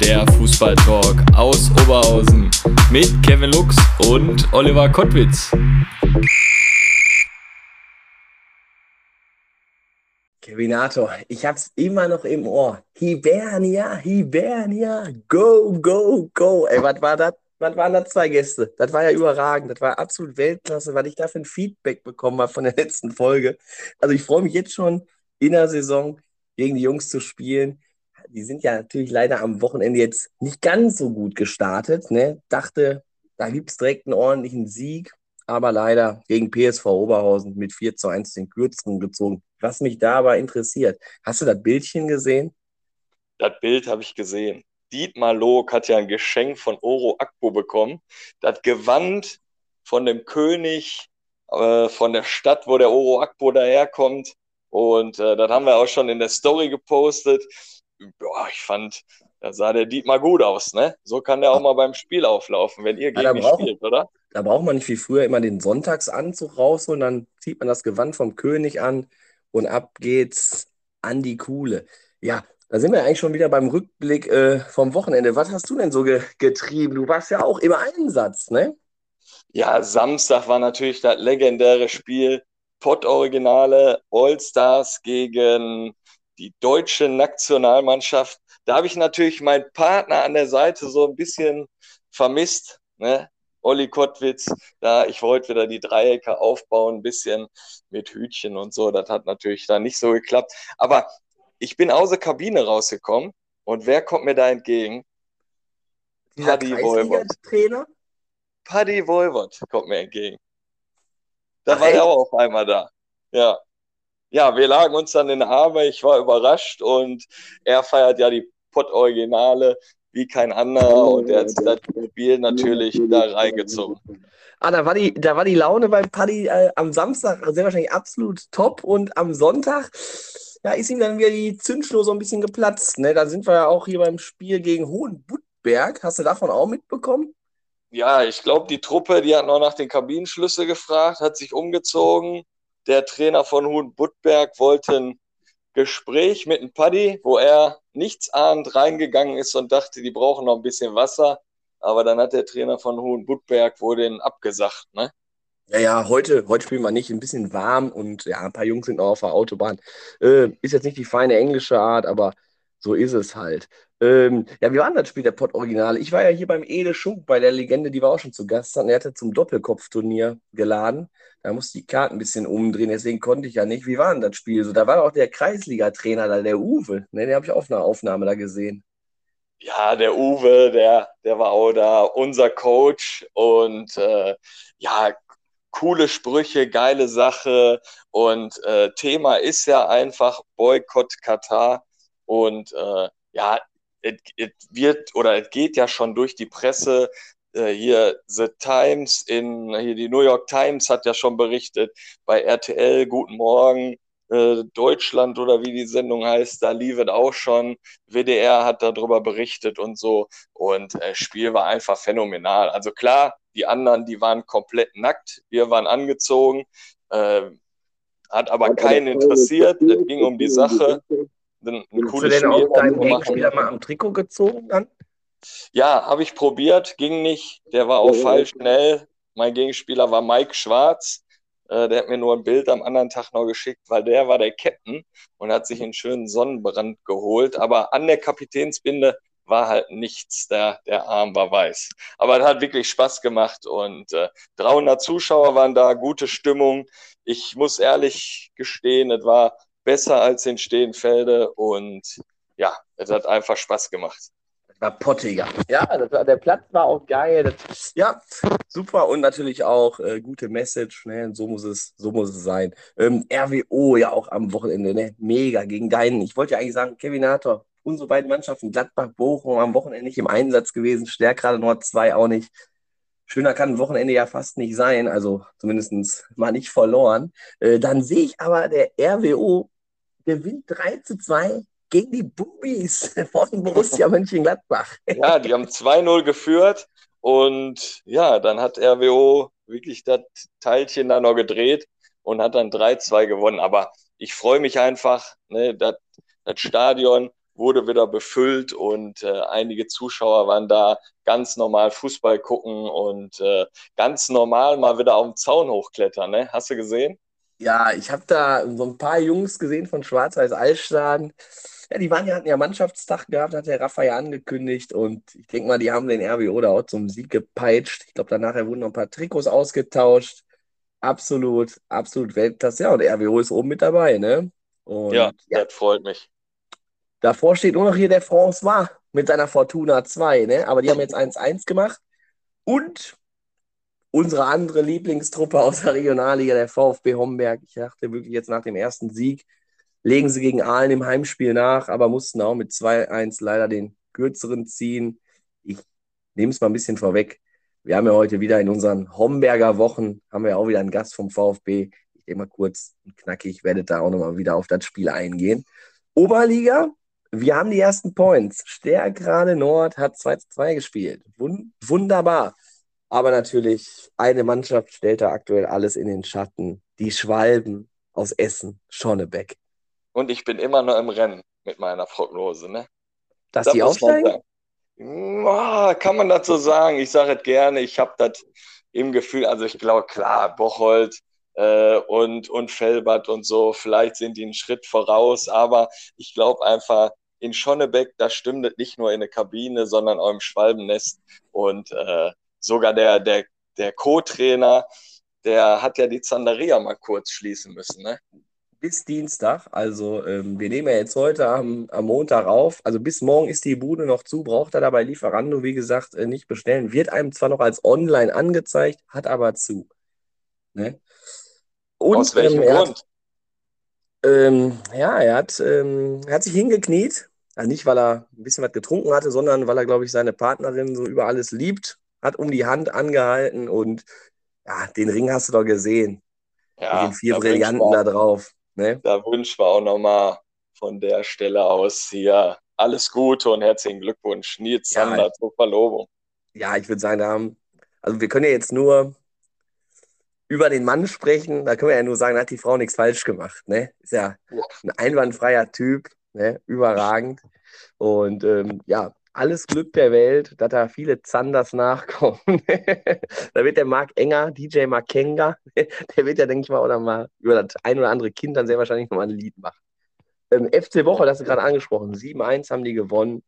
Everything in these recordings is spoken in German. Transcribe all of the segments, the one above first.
der Fußballtalk aus Oberhausen mit Kevin Lux und Oliver Kottwitz. Kevinator, ich hab's immer noch im Ohr. Hibernia, Hibernia, go, go, go. Ey, was war das? Was waren das zwei Gäste? Das war ja überragend. Das war absolut Weltklasse, weil ich dafür ein Feedback bekommen habe von der letzten Folge. Also ich freue mich jetzt schon in der Saison gegen die Jungs zu spielen. Die sind ja natürlich leider am Wochenende jetzt nicht ganz so gut gestartet. Ne? Dachte, da gibt es direkt einen ordentlichen Sieg, aber leider gegen PSV Oberhausen mit 4 zu 1 den Kürzeren gezogen. Was mich da aber interessiert, hast du das Bildchen gesehen? Das Bild habe ich gesehen. Dietmar Loog hat ja ein Geschenk von Oro Akpo bekommen. Das Gewand von dem König, äh, von der Stadt, wo der Oro Akpo daherkommt. Und äh, das haben wir auch schon in der Story gepostet. Boah, ich fand, da sah der Dietmar gut aus, ne? So kann der auch mal beim Spiel auflaufen, wenn ihr gegen ja, mich spielt, oder? Da braucht man nicht wie früher immer den Sonntagsanzug rausholen, dann zieht man das Gewand vom König an und ab geht's an die Kuhle. Ja, da sind wir eigentlich schon wieder beim Rückblick äh, vom Wochenende. Was hast du denn so ge getrieben? Du warst ja auch im Einsatz, ne? Ja, Samstag war natürlich das legendäre Spiel Pott-Originale All-Stars gegen die deutsche Nationalmannschaft. Da habe ich natürlich meinen Partner an der Seite so ein bisschen vermisst. Ne? Olli Kottwitz, da ich wollte wieder die Dreiecke aufbauen, ein bisschen mit Hütchen und so. Das hat natürlich da nicht so geklappt. Aber ich bin aus der Kabine rausgekommen und wer kommt mir da entgegen? Paddy Wolwort. Trainer? Paddy Wolwort kommt mir entgegen. Da Ach, war er auch auf einmal da. Ja. Ja, wir lagen uns dann in den Arme. Ich war überrascht und er feiert ja die Pott-Originale wie kein anderer und er hat das Spiel natürlich da reingezogen. Ah, da war die, da war die Laune beim Paddy äh, am Samstag sehr wahrscheinlich absolut top und am Sonntag ja, ist ihm dann wieder die Zündschnur so ein bisschen geplatzt. Ne? Da sind wir ja auch hier beim Spiel gegen Hohenbuttberg. Hast du davon auch mitbekommen? Ja, ich glaube, die Truppe, die hat noch nach den Kabinenschlüssel gefragt, hat sich umgezogen. Der Trainer von Hohenbuttberg wollte ein Gespräch mit einem Paddy, wo er nichtsahnd reingegangen ist und dachte, die brauchen noch ein bisschen Wasser. Aber dann hat der Trainer von Hohenbuttberg wohl den abgesagt, ne? Ja, ja, heute, heute spielen wir nicht. Ein bisschen warm und ja, ein paar Jungs sind noch auf der Autobahn. Äh, ist jetzt nicht die feine englische Art, aber so ist es halt. Ähm, ja, wie war denn das Spiel der Pott-Originale? Ich war ja hier beim Ede Schunk bei der Legende, die war auch schon zu Gast. Und er hatte zum Doppelkopfturnier geladen. Da musste die Karten ein bisschen umdrehen, deswegen konnte ich ja nicht. Wie war denn das Spiel? So, da war auch der Kreisliga-Trainer da, der Uwe. Ne, den habe ich auf einer Aufnahme da gesehen. Ja, der Uwe, der, der war auch da, unser Coach. Und äh, ja, coole Sprüche, geile Sache. Und äh, Thema ist ja einfach Boykott Katar. Und äh, ja, es wird oder es geht ja schon durch die Presse. Äh, hier The Times in hier die New York Times hat ja schon berichtet bei RTL Guten Morgen äh, Deutschland oder wie die Sendung heißt, da lief es auch schon. WDR hat darüber berichtet und so. Und das äh, Spiel war einfach phänomenal. Also klar, die anderen, die waren komplett nackt. Wir waren angezogen. Äh, hat aber keinen interessiert. Es ging um die Sache. Ein, cooles Hast du denn auch deinen Gegenspieler mal am Trikot gezogen dann? Ja, habe ich probiert, ging nicht. Der war auch falsch schnell. Mein Gegenspieler war Mike Schwarz. Äh, der hat mir nur ein Bild am anderen Tag noch geschickt, weil der war der Captain und hat sich einen schönen Sonnenbrand geholt. Aber an der Kapitänsbinde war halt nichts. Der, der Arm war weiß. Aber es hat wirklich Spaß gemacht und äh, 300 Zuschauer waren da, gute Stimmung. Ich muss ehrlich gestehen, es war besser als in Stehenfelde und ja, es hat einfach Spaß gemacht. Das war pottiger. Ja, war, der Platz war auch geil. Das, ja, super und natürlich auch äh, gute Message. Ne? So muss es, so muss es sein. Ähm, RWO ja auch am Wochenende, ne? Mega gegen deinen. Ich wollte ja eigentlich sagen, Kevin Hator, unsere beiden Mannschaften, Gladbach, Bochum, am Wochenende nicht im Einsatz gewesen. Stärkrade Nord 2 auch nicht. schöner kann ein Wochenende ja fast nicht sein, also zumindest mal nicht verloren. Äh, dann sehe ich aber, der RWO gewinnt 3 zu 2 gegen die Bubis von Borussia Mönchengladbach. Ja, die haben 2-0 geführt und ja, dann hat RWO wirklich das Teilchen da noch gedreht und hat dann 3-2 gewonnen. Aber ich freue mich einfach, ne, das Stadion wurde wieder befüllt und äh, einige Zuschauer waren da ganz normal Fußball gucken und äh, ganz normal mal wieder auf dem Zaun hochklettern. Ne? Hast du gesehen? Ja, ich habe da so ein paar Jungs gesehen von Schwarz-Weiß Altstaden. Ja, die waren ja, hatten ja Mannschaftstag gehabt, hat der Raphael angekündigt und ich denke mal, die haben den RWO da auch zum Sieg gepeitscht. Ich glaube, danach wurden noch ein paar Trikots ausgetauscht. Absolut, absolut Weltklasse. Ja, und der RWO ist oben mit dabei, ne? Und, ja, ja, das freut mich. Davor steht nur noch hier der François mit seiner Fortuna 2, ne? Aber die haben jetzt 1-1 gemacht. Und unsere andere Lieblingstruppe aus der Regionalliga, der VfB Homberg. Ich dachte wirklich jetzt nach dem ersten Sieg, legen sie gegen Aalen im Heimspiel nach, aber mussten auch mit 2-1 leider den kürzeren ziehen. Ich nehme es mal ein bisschen vorweg. Wir haben ja heute wieder in unseren Homberger Wochen, haben wir auch wieder einen Gast vom VfB. Ich denke mal kurz und knackig, werde da auch nochmal wieder auf das Spiel eingehen. Oberliga, wir haben die ersten Points. Stärkrade Nord hat 2 2 gespielt. wunderbar. Aber natürlich, eine Mannschaft stellt da aktuell alles in den Schatten. Die Schwalben aus Essen, Schonnebeck. Und ich bin immer noch im Rennen mit meiner Prognose, ne? Dass das die aufsteigen? Oh, kann man dazu sagen? Ich sage es gerne. Ich habe das im Gefühl, also ich glaube, klar, Bocholt äh, und, und Felbert und so, vielleicht sind die einen Schritt voraus, aber ich glaube einfach, in Schonnebeck, da stimmt es nicht nur in der Kabine, sondern auch im Schwalbennest. Und äh, sogar der, der, der Co-Trainer, der hat ja die Zanderia mal kurz schließen müssen. Ne? Bis Dienstag, also ähm, wir nehmen ja jetzt heute am, am Montag auf, also bis morgen ist die Bude noch zu, braucht er dabei Lieferando, wie gesagt, äh, nicht bestellen. Wird einem zwar noch als online angezeigt, hat aber zu. Ne? Und, Aus welchem ähm, Grund? Hat, ähm, ja, er hat, ähm, er hat sich hingekniet. Also nicht, weil er ein bisschen was getrunken hatte, sondern weil er, glaube ich, seine Partnerin so über alles liebt. Hat um die Hand angehalten und ja, den Ring hast du doch gesehen. Ja, Mit den vier Brillanten da drauf. Ne? Da wünschen wir auch nochmal von der Stelle aus hier alles Gute und herzlichen Glückwunsch, Nils Sander ja, zur Verlobung. Ja, ich würde sagen, da haben, also wir können ja jetzt nur über den Mann sprechen, da können wir ja nur sagen, da hat die Frau nichts falsch gemacht. Ne? Ist ja ein einwandfreier Typ, ne? überragend. Und ähm, ja, alles Glück der Welt, dass da viele Zanders nachkommen. da wird der Marc Enger, DJ Mark Kenga, der wird ja, denke ich mal, oder mal über das ein oder andere Kind dann sehr wahrscheinlich nochmal ein Lied machen. Ähm, FC Woche, das hast du gerade angesprochen, 7-1 haben die gewonnen.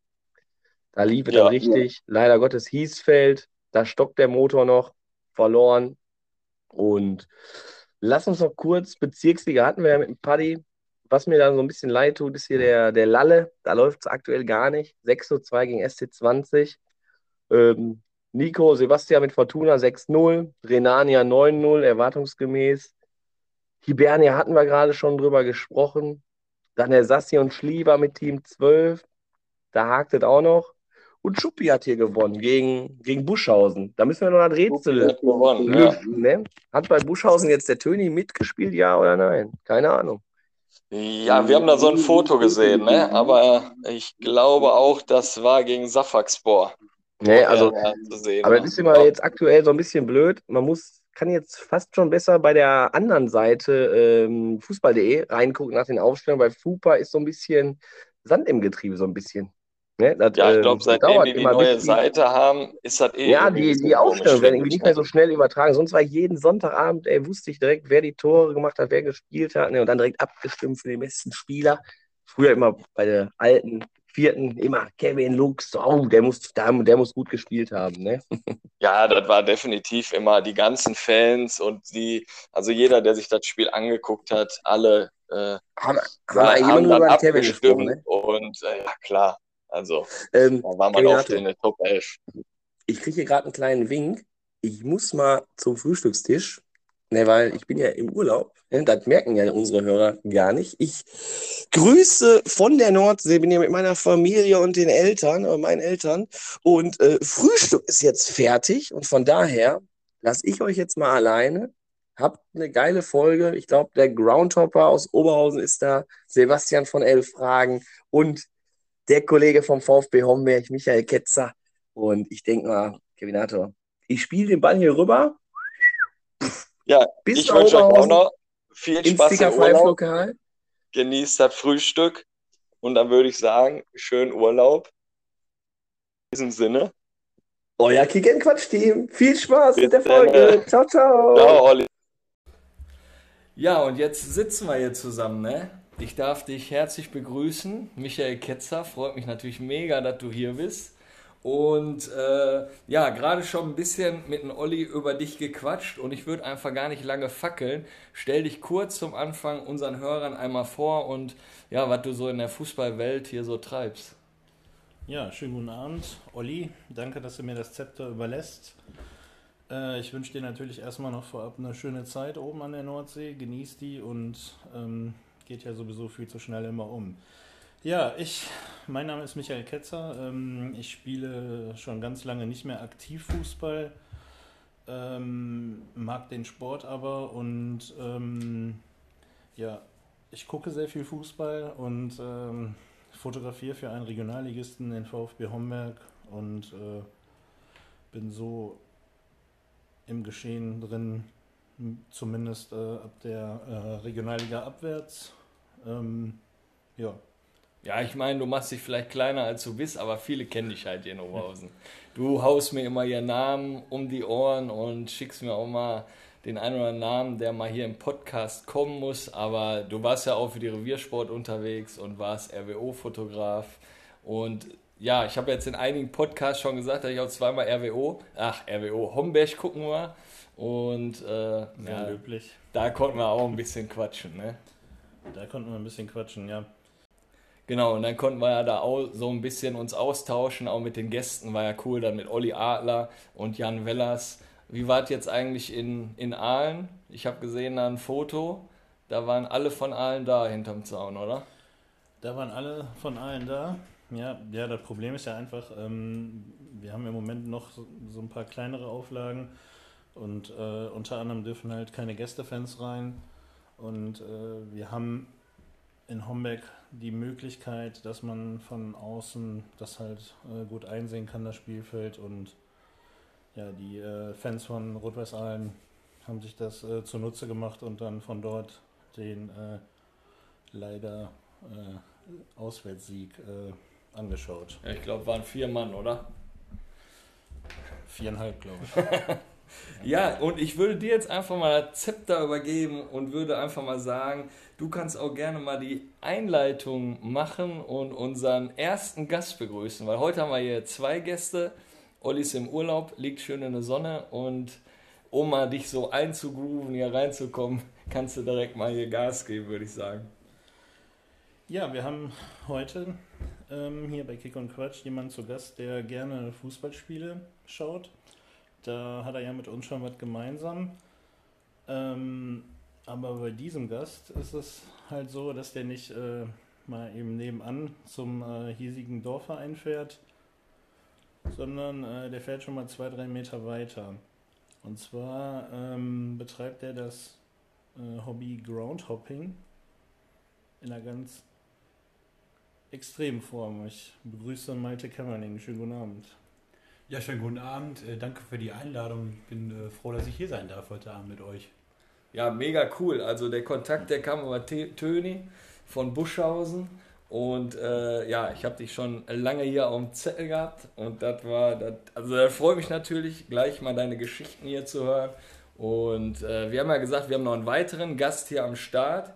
Da lief es ja, richtig. Ja. Leider Gottes Hiesfeld, da stockt der Motor noch, verloren. Und lass uns noch kurz, Bezirksliga hatten wir ja mit dem Paddy. Was mir da so ein bisschen leid tut, ist hier der, der Lalle. Da läuft es aktuell gar nicht. 6 zu 2 gegen SC20. Ähm, Nico, Sebastian mit Fortuna 6-0. Renania 9-0, erwartungsgemäß. Hibernia hatten wir gerade schon drüber gesprochen. Dann der Sassi und Schlieber mit Team 12. Da hakt es auch noch. Und Schuppi hat hier gewonnen gegen, gegen Buschhausen. Da müssen wir noch ein Rätsel hat gewonnen, lösen. Ja. Ne? Hat bei Buschhausen jetzt der Töni mitgespielt, ja oder nein? Keine Ahnung. Ja, wir haben da so ein Foto gesehen, ne? aber ich glaube auch, das war gegen Safaxpor. Nee, also, aber das ist immer jetzt aktuell so ein bisschen blöd. Man muss, kann jetzt fast schon besser bei der anderen Seite ähm, fußball.de reingucken nach den Aufstellungen, weil FUPA ist so ein bisschen Sand im Getriebe, so ein bisschen. Ne, das, ja, ich glaube, ähm, seitdem die die neue Seite haben, ist das eh. Ja, die, die Aufstellungen werden irgendwie nicht mehr so schnell übertragen. Sonst war jeden Sonntagabend, ey, wusste ich direkt, wer die Tore gemacht hat, wer gespielt hat, ne, und dann direkt abgestimmt für den besten Spieler. Früher immer bei der alten vierten immer Kevin Lux, oh, der muss, der, der muss gut gespielt haben, ne? Ja, das war definitiv immer die ganzen Fans und die, also jeder, der sich das Spiel angeguckt hat, alle äh, haben, haben, haben dann abgestimmt ne? und äh, ja klar, also, ähm, da war man oft in der Top 11. Ich kriege hier gerade einen kleinen Wink. Ich muss mal zum Frühstückstisch. Ne, weil ich bin ja im Urlaub. Ne? Das merken ja unsere Hörer gar nicht. Ich grüße von der Nordsee, bin hier mit meiner Familie und den Eltern, äh, meinen Eltern. Und äh, Frühstück ist jetzt fertig. Und von daher lasse ich euch jetzt mal alleine. Habt eine geile Folge. Ich glaube, der Groundhopper aus Oberhausen ist da. Sebastian von Elf Fragen und der Kollege vom VfB Homberg, Michael Ketzer. Und ich denke mal, Kevinator, ich spiele den Ball hier rüber. Ja, Bis ich wünsche euch auch noch viel Spaß im Urlaub. Genießt das Frühstück. Und dann würde ich sagen, schönen Urlaub. In diesem Sinne. Euer Kick and Quatsch Team. Viel Spaß mit der. Folge. Ciao, ciao. Ciao, Olli. Ja, und jetzt sitzen wir hier zusammen, ne? Ich darf dich herzlich begrüßen. Michael Ketzer, freut mich natürlich mega, dass du hier bist. Und äh, ja, gerade schon ein bisschen mit dem Olli über dich gequatscht und ich würde einfach gar nicht lange fackeln. Stell dich kurz zum Anfang unseren Hörern einmal vor und ja, was du so in der Fußballwelt hier so treibst. Ja, schönen guten Abend, Olli. Danke, dass du mir das Zepter überlässt. Äh, ich wünsche dir natürlich erstmal noch vorab eine schöne Zeit oben an der Nordsee. Genieß die und ähm, geht ja sowieso viel zu schnell immer um. Ja, ich, mein Name ist Michael Ketzer. Ähm, ich spiele schon ganz lange nicht mehr aktiv Fußball. Ähm, mag den Sport aber und ähm, ja, ich gucke sehr viel Fußball und ähm, fotografiere für einen Regionalligisten, den VfB Homberg und äh, bin so im Geschehen drin, zumindest äh, ab der äh, Regionalliga abwärts. Ähm, ja, Ja, ich meine, du machst dich vielleicht kleiner als du bist, aber viele kennen dich halt hier in Oberhausen. Du haust mir immer ihren Namen um die Ohren und schickst mir auch mal den einen oder anderen Namen, der mal hier im Podcast kommen muss. Aber du warst ja auch für die Reviersport unterwegs und warst RWO-Fotograf. Und ja, ich habe jetzt in einigen Podcasts schon gesagt, dass ich auch zweimal RWO, ach, RWO Homberg gucken war. Und äh, ja, löblich. da konnten wir auch ein bisschen quatschen, ne? Da konnten wir ein bisschen quatschen, ja. Genau, und dann konnten wir ja da auch so ein bisschen uns austauschen, auch mit den Gästen, war ja cool, dann mit Olli Adler und Jan Wellers. Wie wart jetzt eigentlich in, in Aalen? Ich habe gesehen da ein Foto, da waren alle von Aalen da hinterm Zaun, oder? Da waren alle von allen da. Ja, ja, das Problem ist ja einfach, ähm, wir haben im Moment noch so, so ein paar kleinere Auflagen und äh, unter anderem dürfen halt keine Gästefans rein. Und äh, wir haben in Homberg die Möglichkeit, dass man von außen das halt äh, gut einsehen kann, das Spielfeld. Und ja, die äh, Fans von Rot-Weiß Aalen haben sich das äh, zunutze gemacht und dann von dort den äh, leider äh, Auswärtssieg angeschaut. Ja, ich glaube, waren vier Mann, oder? Viereinhalb, glaube ich. Ja, und ich würde dir jetzt einfach mal Zepter übergeben und würde einfach mal sagen, du kannst auch gerne mal die Einleitung machen und unseren ersten Gast begrüßen, weil heute haben wir hier zwei Gäste. Olli ist im Urlaub, liegt schön in der Sonne und um mal dich so einzugrooven, hier reinzukommen, kannst du direkt mal hier Gas geben, würde ich sagen. Ja, wir haben heute ähm, hier bei Kick und Quatsch jemanden zu Gast, der gerne Fußballspiele schaut. Da hat er ja mit uns schon was gemeinsam. Ähm, aber bei diesem Gast ist es halt so, dass der nicht äh, mal eben nebenan zum äh, hiesigen Dorfverein fährt, sondern äh, der fährt schon mal zwei, drei Meter weiter. Und zwar ähm, betreibt er das äh, Hobby Groundhopping in einer ganz extremen Form. Ich begrüße Malte Kämmerling. Schönen guten Abend. Ja, schönen guten Abend. Äh, danke für die Einladung. Ich bin äh, froh, dass ich hier sein darf heute Abend mit euch. Ja, mega cool. Also der Kontakt, der kam über Töni von Buschhausen. Und äh, ja, ich habe dich schon lange hier auf dem Zettel gehabt. Und das war, das, also da freut mich natürlich, gleich mal deine Geschichten hier zu hören. Und äh, wir haben ja gesagt, wir haben noch einen weiteren Gast hier am Start.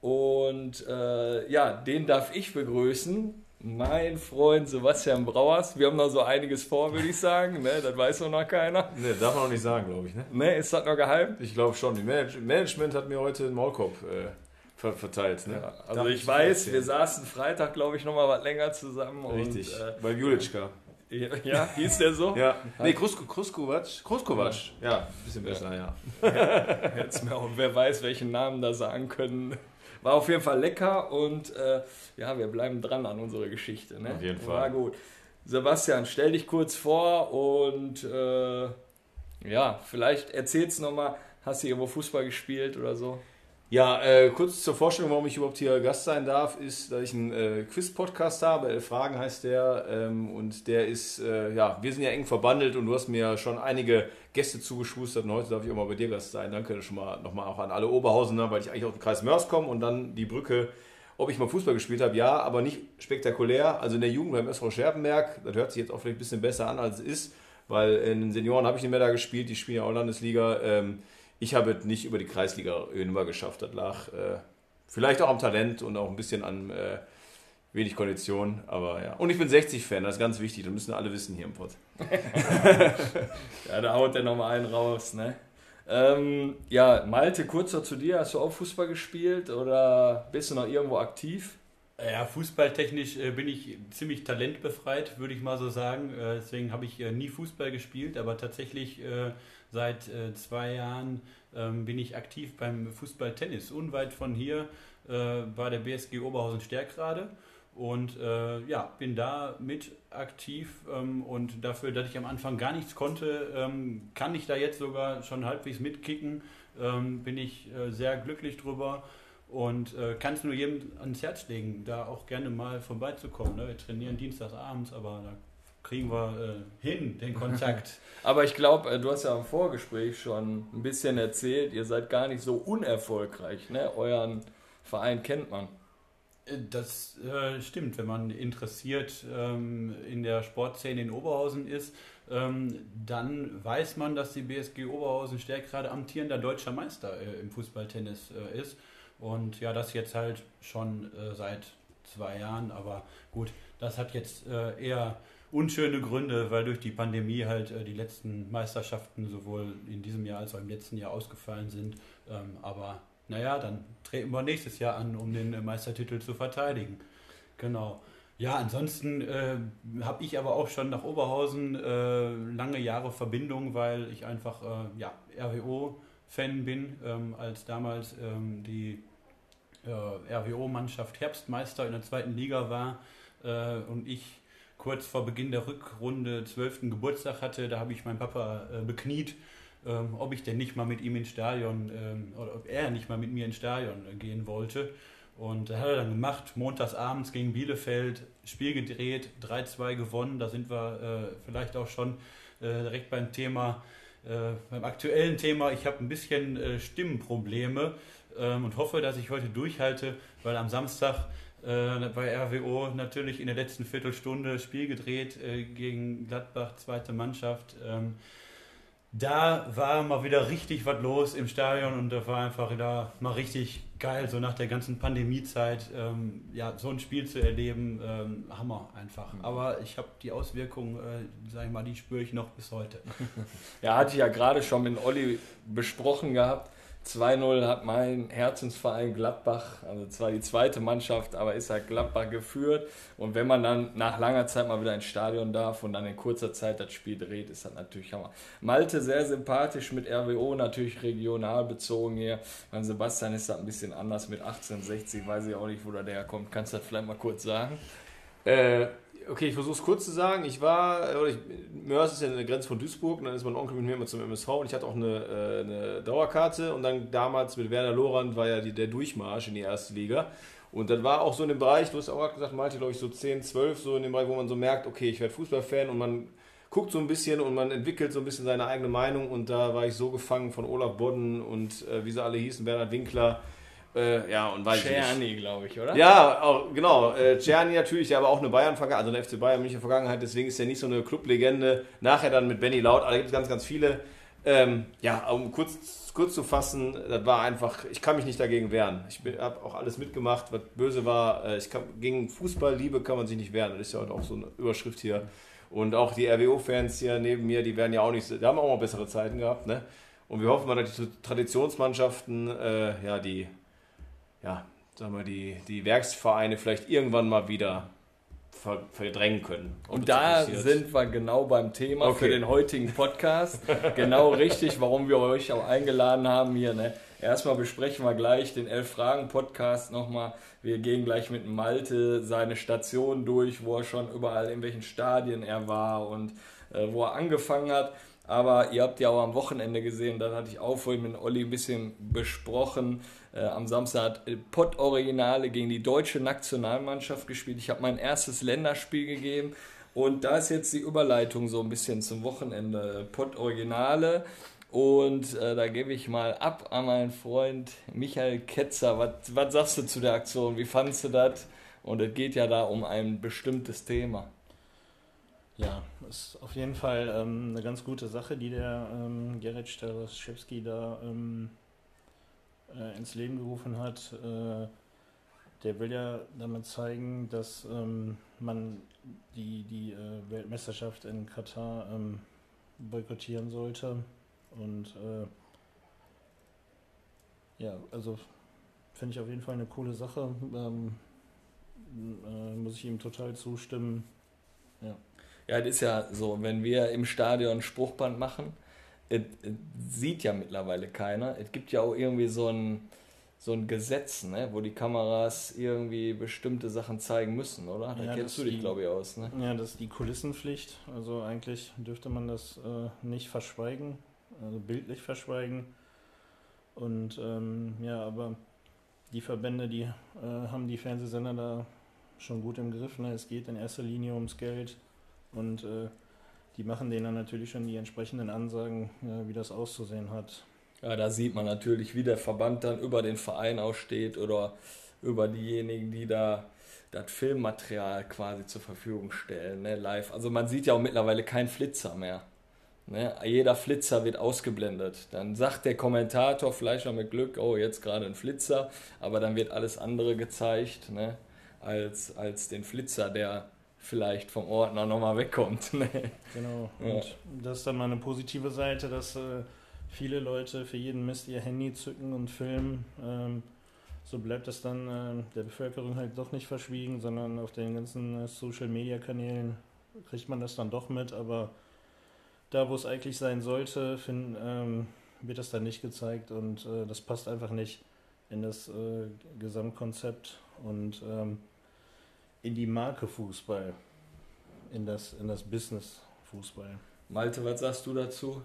Und äh, ja, den darf ich begrüßen. Mein Freund Sebastian Brauers. Wir haben noch so einiges vor, würde ich sagen. Ne? Das weiß noch keiner. Ne, darf man noch nicht sagen, glaube ich. Ne? Ne? Ist das noch geheim? Ich glaube schon. Die Manage Management hat mir heute einen Maulkorb äh, ver verteilt. Ne? Ja, also Darf ich weiß, erzählen. wir saßen Freitag, glaube ich, noch mal was länger zusammen. Richtig, Und, äh, bei Julitschka. Ja, hieß der so? Ja. Nee, Krusko, Kruskovac. Kruskovac. Ja, bisschen besser, ja. Jetzt mir auch, wer weiß, welchen Namen da sagen können. War auf jeden Fall lecker und äh, ja, wir bleiben dran an unserer Geschichte. Ne? Auf jeden War Fall. gut. Sebastian, stell dich kurz vor und äh, ja, vielleicht erzähl's nochmal, hast du irgendwo Fußball gespielt oder so? Ja, äh, kurz zur Vorstellung, warum ich überhaupt hier Gast sein darf, ist, dass ich einen äh, Quiz-Podcast habe. Elf Fragen heißt der. Ähm, und der ist, äh, ja, wir sind ja eng verbandelt und du hast mir schon einige Gäste zugeschustert und heute darf ich auch mal bei dir Gast sein. Danke schon mal nochmal auch an alle Oberhausener, weil ich eigentlich aus dem Kreis Mörs komme und dann die Brücke, ob ich mal Fußball gespielt habe, ja, aber nicht spektakulär. Also in der Jugend beim SV Scherpenberg, das hört sich jetzt auch vielleicht ein bisschen besser an, als es ist, weil in den Senioren habe ich nicht mehr da gespielt, die spielen ja auch Landesliga. Ähm, ich habe es nicht über die Kreisliga immer geschafft. Das lag äh, vielleicht auch am Talent und auch ein bisschen an äh, wenig Kondition. Aber ja. Und ich bin 60-Fan, das ist ganz wichtig. Das müssen alle wissen hier im Pod. Ja, da haut der nochmal einen raus, ne? Ähm, ja, Malte, kurz noch zu dir. Hast du auch Fußball gespielt oder bist du noch irgendwo aktiv? Ja, fußballtechnisch äh, bin ich ziemlich talentbefreit, würde ich mal so sagen. Äh, deswegen habe ich äh, nie Fußball gespielt, aber tatsächlich seit äh, zwei Jahren ähm, bin ich aktiv beim Fußballtennis. Unweit von hier äh, war der BSG Oberhausen Stärkrade und äh, ja, bin da mit aktiv ähm, und dafür, dass ich am Anfang gar nichts konnte, ähm, kann ich da jetzt sogar schon halbwegs mitkicken. Ähm, bin ich äh, sehr glücklich drüber und äh, kann es nur jedem ans Herz legen, da auch gerne mal vorbeizukommen. Ne? Wir trainieren dienstags abends, aber da kriegen wir äh, hin, den Kontakt. Aber ich glaube, du hast ja im Vorgespräch schon ein bisschen erzählt, ihr seid gar nicht so unerfolgreich, ne? Euren Verein kennt man. Äh, Das äh, stimmt, wenn man interessiert ähm, in der Sportszene in Oberhausen ist, ähm, dann weiß man, dass die BSG Oberhausen Stärkrade amtierender deutscher Meister äh, im Fußballtennis äh, ist. Und ja, das jetzt halt schon äh, seit zwei Jahren, aber gut, das hat jetzt äh, eher unschöne Gründe, weil durch die Pandemie halt äh, die letzten Meisterschaften sowohl in diesem Jahr als auch im letzten Jahr ausgefallen sind. Ähm, aber naja, dann treten wir nächstes Jahr an, um den äh, Meistertitel zu verteidigen. Genau. Ja, ansonsten äh, habe ich aber auch schon nach Oberhausen äh, lange Jahre Verbindung, weil ich einfach äh, ja, RWO-Fan bin, ähm, als damals ähm, die äh, RWO-Mannschaft Herbstmeister in der zweiten Liga war und ich kurz vor Beginn der Rückrunde 12. Geburtstag hatte, da habe ich meinen Papa äh, bekniet, ähm, ob ich denn nicht mal mit ihm ins Stadion ähm, oder ob er nicht mal mit mir ins Stadion äh, gehen wollte. Und das hat er dann gemacht, montags abends gegen Bielefeld, Spiel gedreht, 3-2 gewonnen. Da sind wir äh, vielleicht auch schon äh, direkt beim Thema, äh, beim aktuellen Thema. Ich habe ein bisschen äh, Stimmenprobleme ähm, und hoffe, dass ich heute durchhalte, weil am Samstag bei RWO natürlich in der letzten Viertelstunde Spiel gedreht äh, gegen Gladbach, zweite Mannschaft. Ähm, da war mal wieder richtig was los im Stadion und da war einfach da mal richtig geil, so nach der ganzen Pandemiezeit, ähm, ja, so ein Spiel zu erleben, ähm, Hammer einfach. Aber ich habe die Auswirkungen, äh, sag ich mal, die spüre ich noch bis heute. Ja, hatte ich ja gerade schon mit Olli besprochen gehabt. 2-0 hat mein Herzensverein Gladbach, also zwar die zweite Mannschaft, aber ist halt Gladbach geführt. Und wenn man dann nach langer Zeit mal wieder ins Stadion darf und dann in kurzer Zeit das Spiel dreht, ist das natürlich Hammer. Malte sehr sympathisch mit RWO, natürlich regional bezogen hier. Beim Sebastian ist das ein bisschen anders mit 1860, weiß ich auch nicht, wo der herkommt. Kannst du das vielleicht mal kurz sagen? Äh, okay, ich versuche es kurz zu sagen. Ich war, ich, Mörs ist ja eine Grenze von Duisburg und dann ist mein Onkel mit mir immer zum MSV und ich hatte auch eine, äh, eine Dauerkarte und dann damals mit Werner Lorand war ja die, der Durchmarsch in die erste Liga. Und dann war auch so in dem Bereich, du hast auch gerade gesagt, Malte, glaube ich, so 10, 12, so in dem Bereich, wo man so merkt, okay, ich werde Fußballfan und man guckt so ein bisschen und man entwickelt so ein bisschen seine eigene Meinung und da war ich so gefangen von Olaf Bodden und äh, wie sie alle hießen, Bernhard Winkler, äh, ja, und weiß ich nicht. Czerny, glaube ich, oder? Ja, auch, genau. Äh, Czerny natürlich, der aber auch eine Bayern-Vergangenheit, also eine FC Bayern München Vergangenheit, deswegen ist er nicht so eine Clublegende. Nachher dann mit Benny Laut, aber da gibt es ganz, ganz viele. Ähm, ja, um kurz, kurz zu fassen, das war einfach, ich kann mich nicht dagegen wehren. Ich habe auch alles mitgemacht, was böse war. Äh, ich kann, gegen Fußballliebe kann man sich nicht wehren. Das ist ja auch so eine Überschrift hier. Und auch die RWO-Fans hier neben mir, die werden ja auch nicht, die haben auch mal bessere Zeiten gehabt, ne? Und wir hoffen mal, dass die Traditionsmannschaften, äh, ja, die, ja, sagen wir, die, die Werksvereine vielleicht irgendwann mal wieder verdrängen können. Und da sind wir genau beim Thema okay. für den heutigen Podcast. genau richtig, warum wir euch auch eingeladen haben hier. Ne? Erstmal besprechen wir gleich den Elf-Fragen-Podcast nochmal. Wir gehen gleich mit Malte seine Station durch, wo er schon überall in welchen Stadien er war und äh, wo er angefangen hat. Aber ihr habt ja auch am Wochenende gesehen, dann hatte ich auch vorhin mit Olli ein bisschen besprochen. Äh, am Samstag hat Pott Originale gegen die deutsche Nationalmannschaft gespielt. Ich habe mein erstes Länderspiel gegeben. Und da ist jetzt die Überleitung so ein bisschen zum Wochenende. Pott Originale. Und äh, da gebe ich mal ab an meinen Freund Michael Ketzer. Was sagst du zu der Aktion? Wie fandest du das? Und es geht ja da um ein bestimmtes Thema. Ja, ist auf jeden Fall ähm, eine ganz gute Sache, die der ähm, Gerrit Staraschewski da ähm, äh, ins Leben gerufen hat. Äh, der will ja damit zeigen, dass ähm, man die, die äh, Weltmeisterschaft in Katar ähm, boykottieren sollte. Und äh, ja, also finde ich auf jeden Fall eine coole Sache. Ähm, äh, muss ich ihm total zustimmen. Ja. Ja, das ist ja so, wenn wir im Stadion Spruchband machen, es, es sieht ja mittlerweile keiner. Es gibt ja auch irgendwie so ein, so ein Gesetz, ne, wo die Kameras irgendwie bestimmte Sachen zeigen müssen, oder? Da Ja, kennst du dich, die- glaube ich, aus. Ne? Ja, das ist die Kulissenpflicht. Also eigentlich dürfte man das äh, nicht verschweigen, also bildlich verschweigen. Und ähm, ja, aber die Verbände, die äh, haben die Fernsehsender da schon gut im Griff. Ne? Es geht in erster Linie ums Geld und äh, die machen denen dann natürlich schon die entsprechenden Ansagen, äh, wie das auszusehen hat. Ja, da sieht man natürlich, wie der Verband dann über den Verein aussteht oder über diejenigen, die da das Filmmaterial quasi zur Verfügung stellen, ne, live. Also man sieht ja auch mittlerweile keinen Flitzer mehr. Ne? Jeder Flitzer wird ausgeblendet. Dann sagt der Kommentator vielleicht noch mit Glück, oh, jetzt gerade ein Flitzer, aber dann wird alles andere gezeigt, ne? als, als den Flitzer, der vielleicht vom Ordner nochmal wegkommt. Ne? Genau. Ja. Und das ist dann mal eine positive Seite, dass äh, viele Leute für jeden Mist ihr Handy zücken und filmen. Ähm, so bleibt es dann äh, der Bevölkerung halt doch nicht verschwiegen, sondern auf den ganzen äh, Social-Media-Kanälen kriegt man das dann doch mit. Aber da, wo es eigentlich sein sollte, find, ähm, wird das dann nicht gezeigt und äh, das passt einfach nicht in das äh, Gesamtkonzept und ähm, in die Marke Fußball, in das, in das Business Fußball. Malte, was sagst du dazu?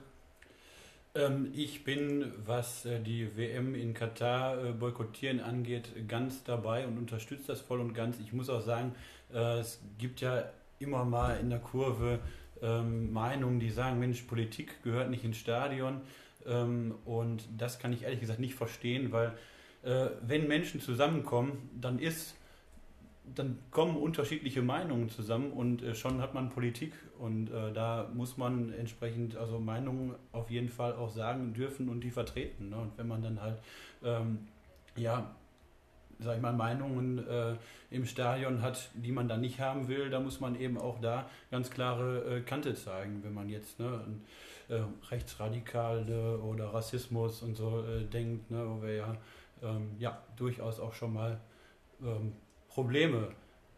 Ähm, ich bin, was äh, die WM in Katar äh, boykottieren angeht, ganz dabei und unterstütze das voll und ganz. Ich muss auch sagen, äh, es gibt ja immer mal in der Kurve ähm, Meinungen, die sagen, Mensch, Politik gehört nicht ins Stadion. Ähm, und das kann ich ehrlich gesagt nicht verstehen, weil äh, wenn Menschen zusammenkommen, dann ist dann kommen unterschiedliche Meinungen zusammen und äh, schon hat man Politik und äh, da muss man entsprechend also Meinungen auf jeden Fall auch sagen dürfen und die vertreten. Ne? Und wenn man dann halt ähm, ja sag ich mal, Meinungen äh, im Stadion hat, die man da nicht haben will, da muss man eben auch da ganz klare äh, Kante zeigen, wenn man jetzt ne, an äh, Rechtsradikale oder Rassismus und so äh, denkt, ne, wo wir ja, ähm, ja durchaus auch schon mal ähm, Probleme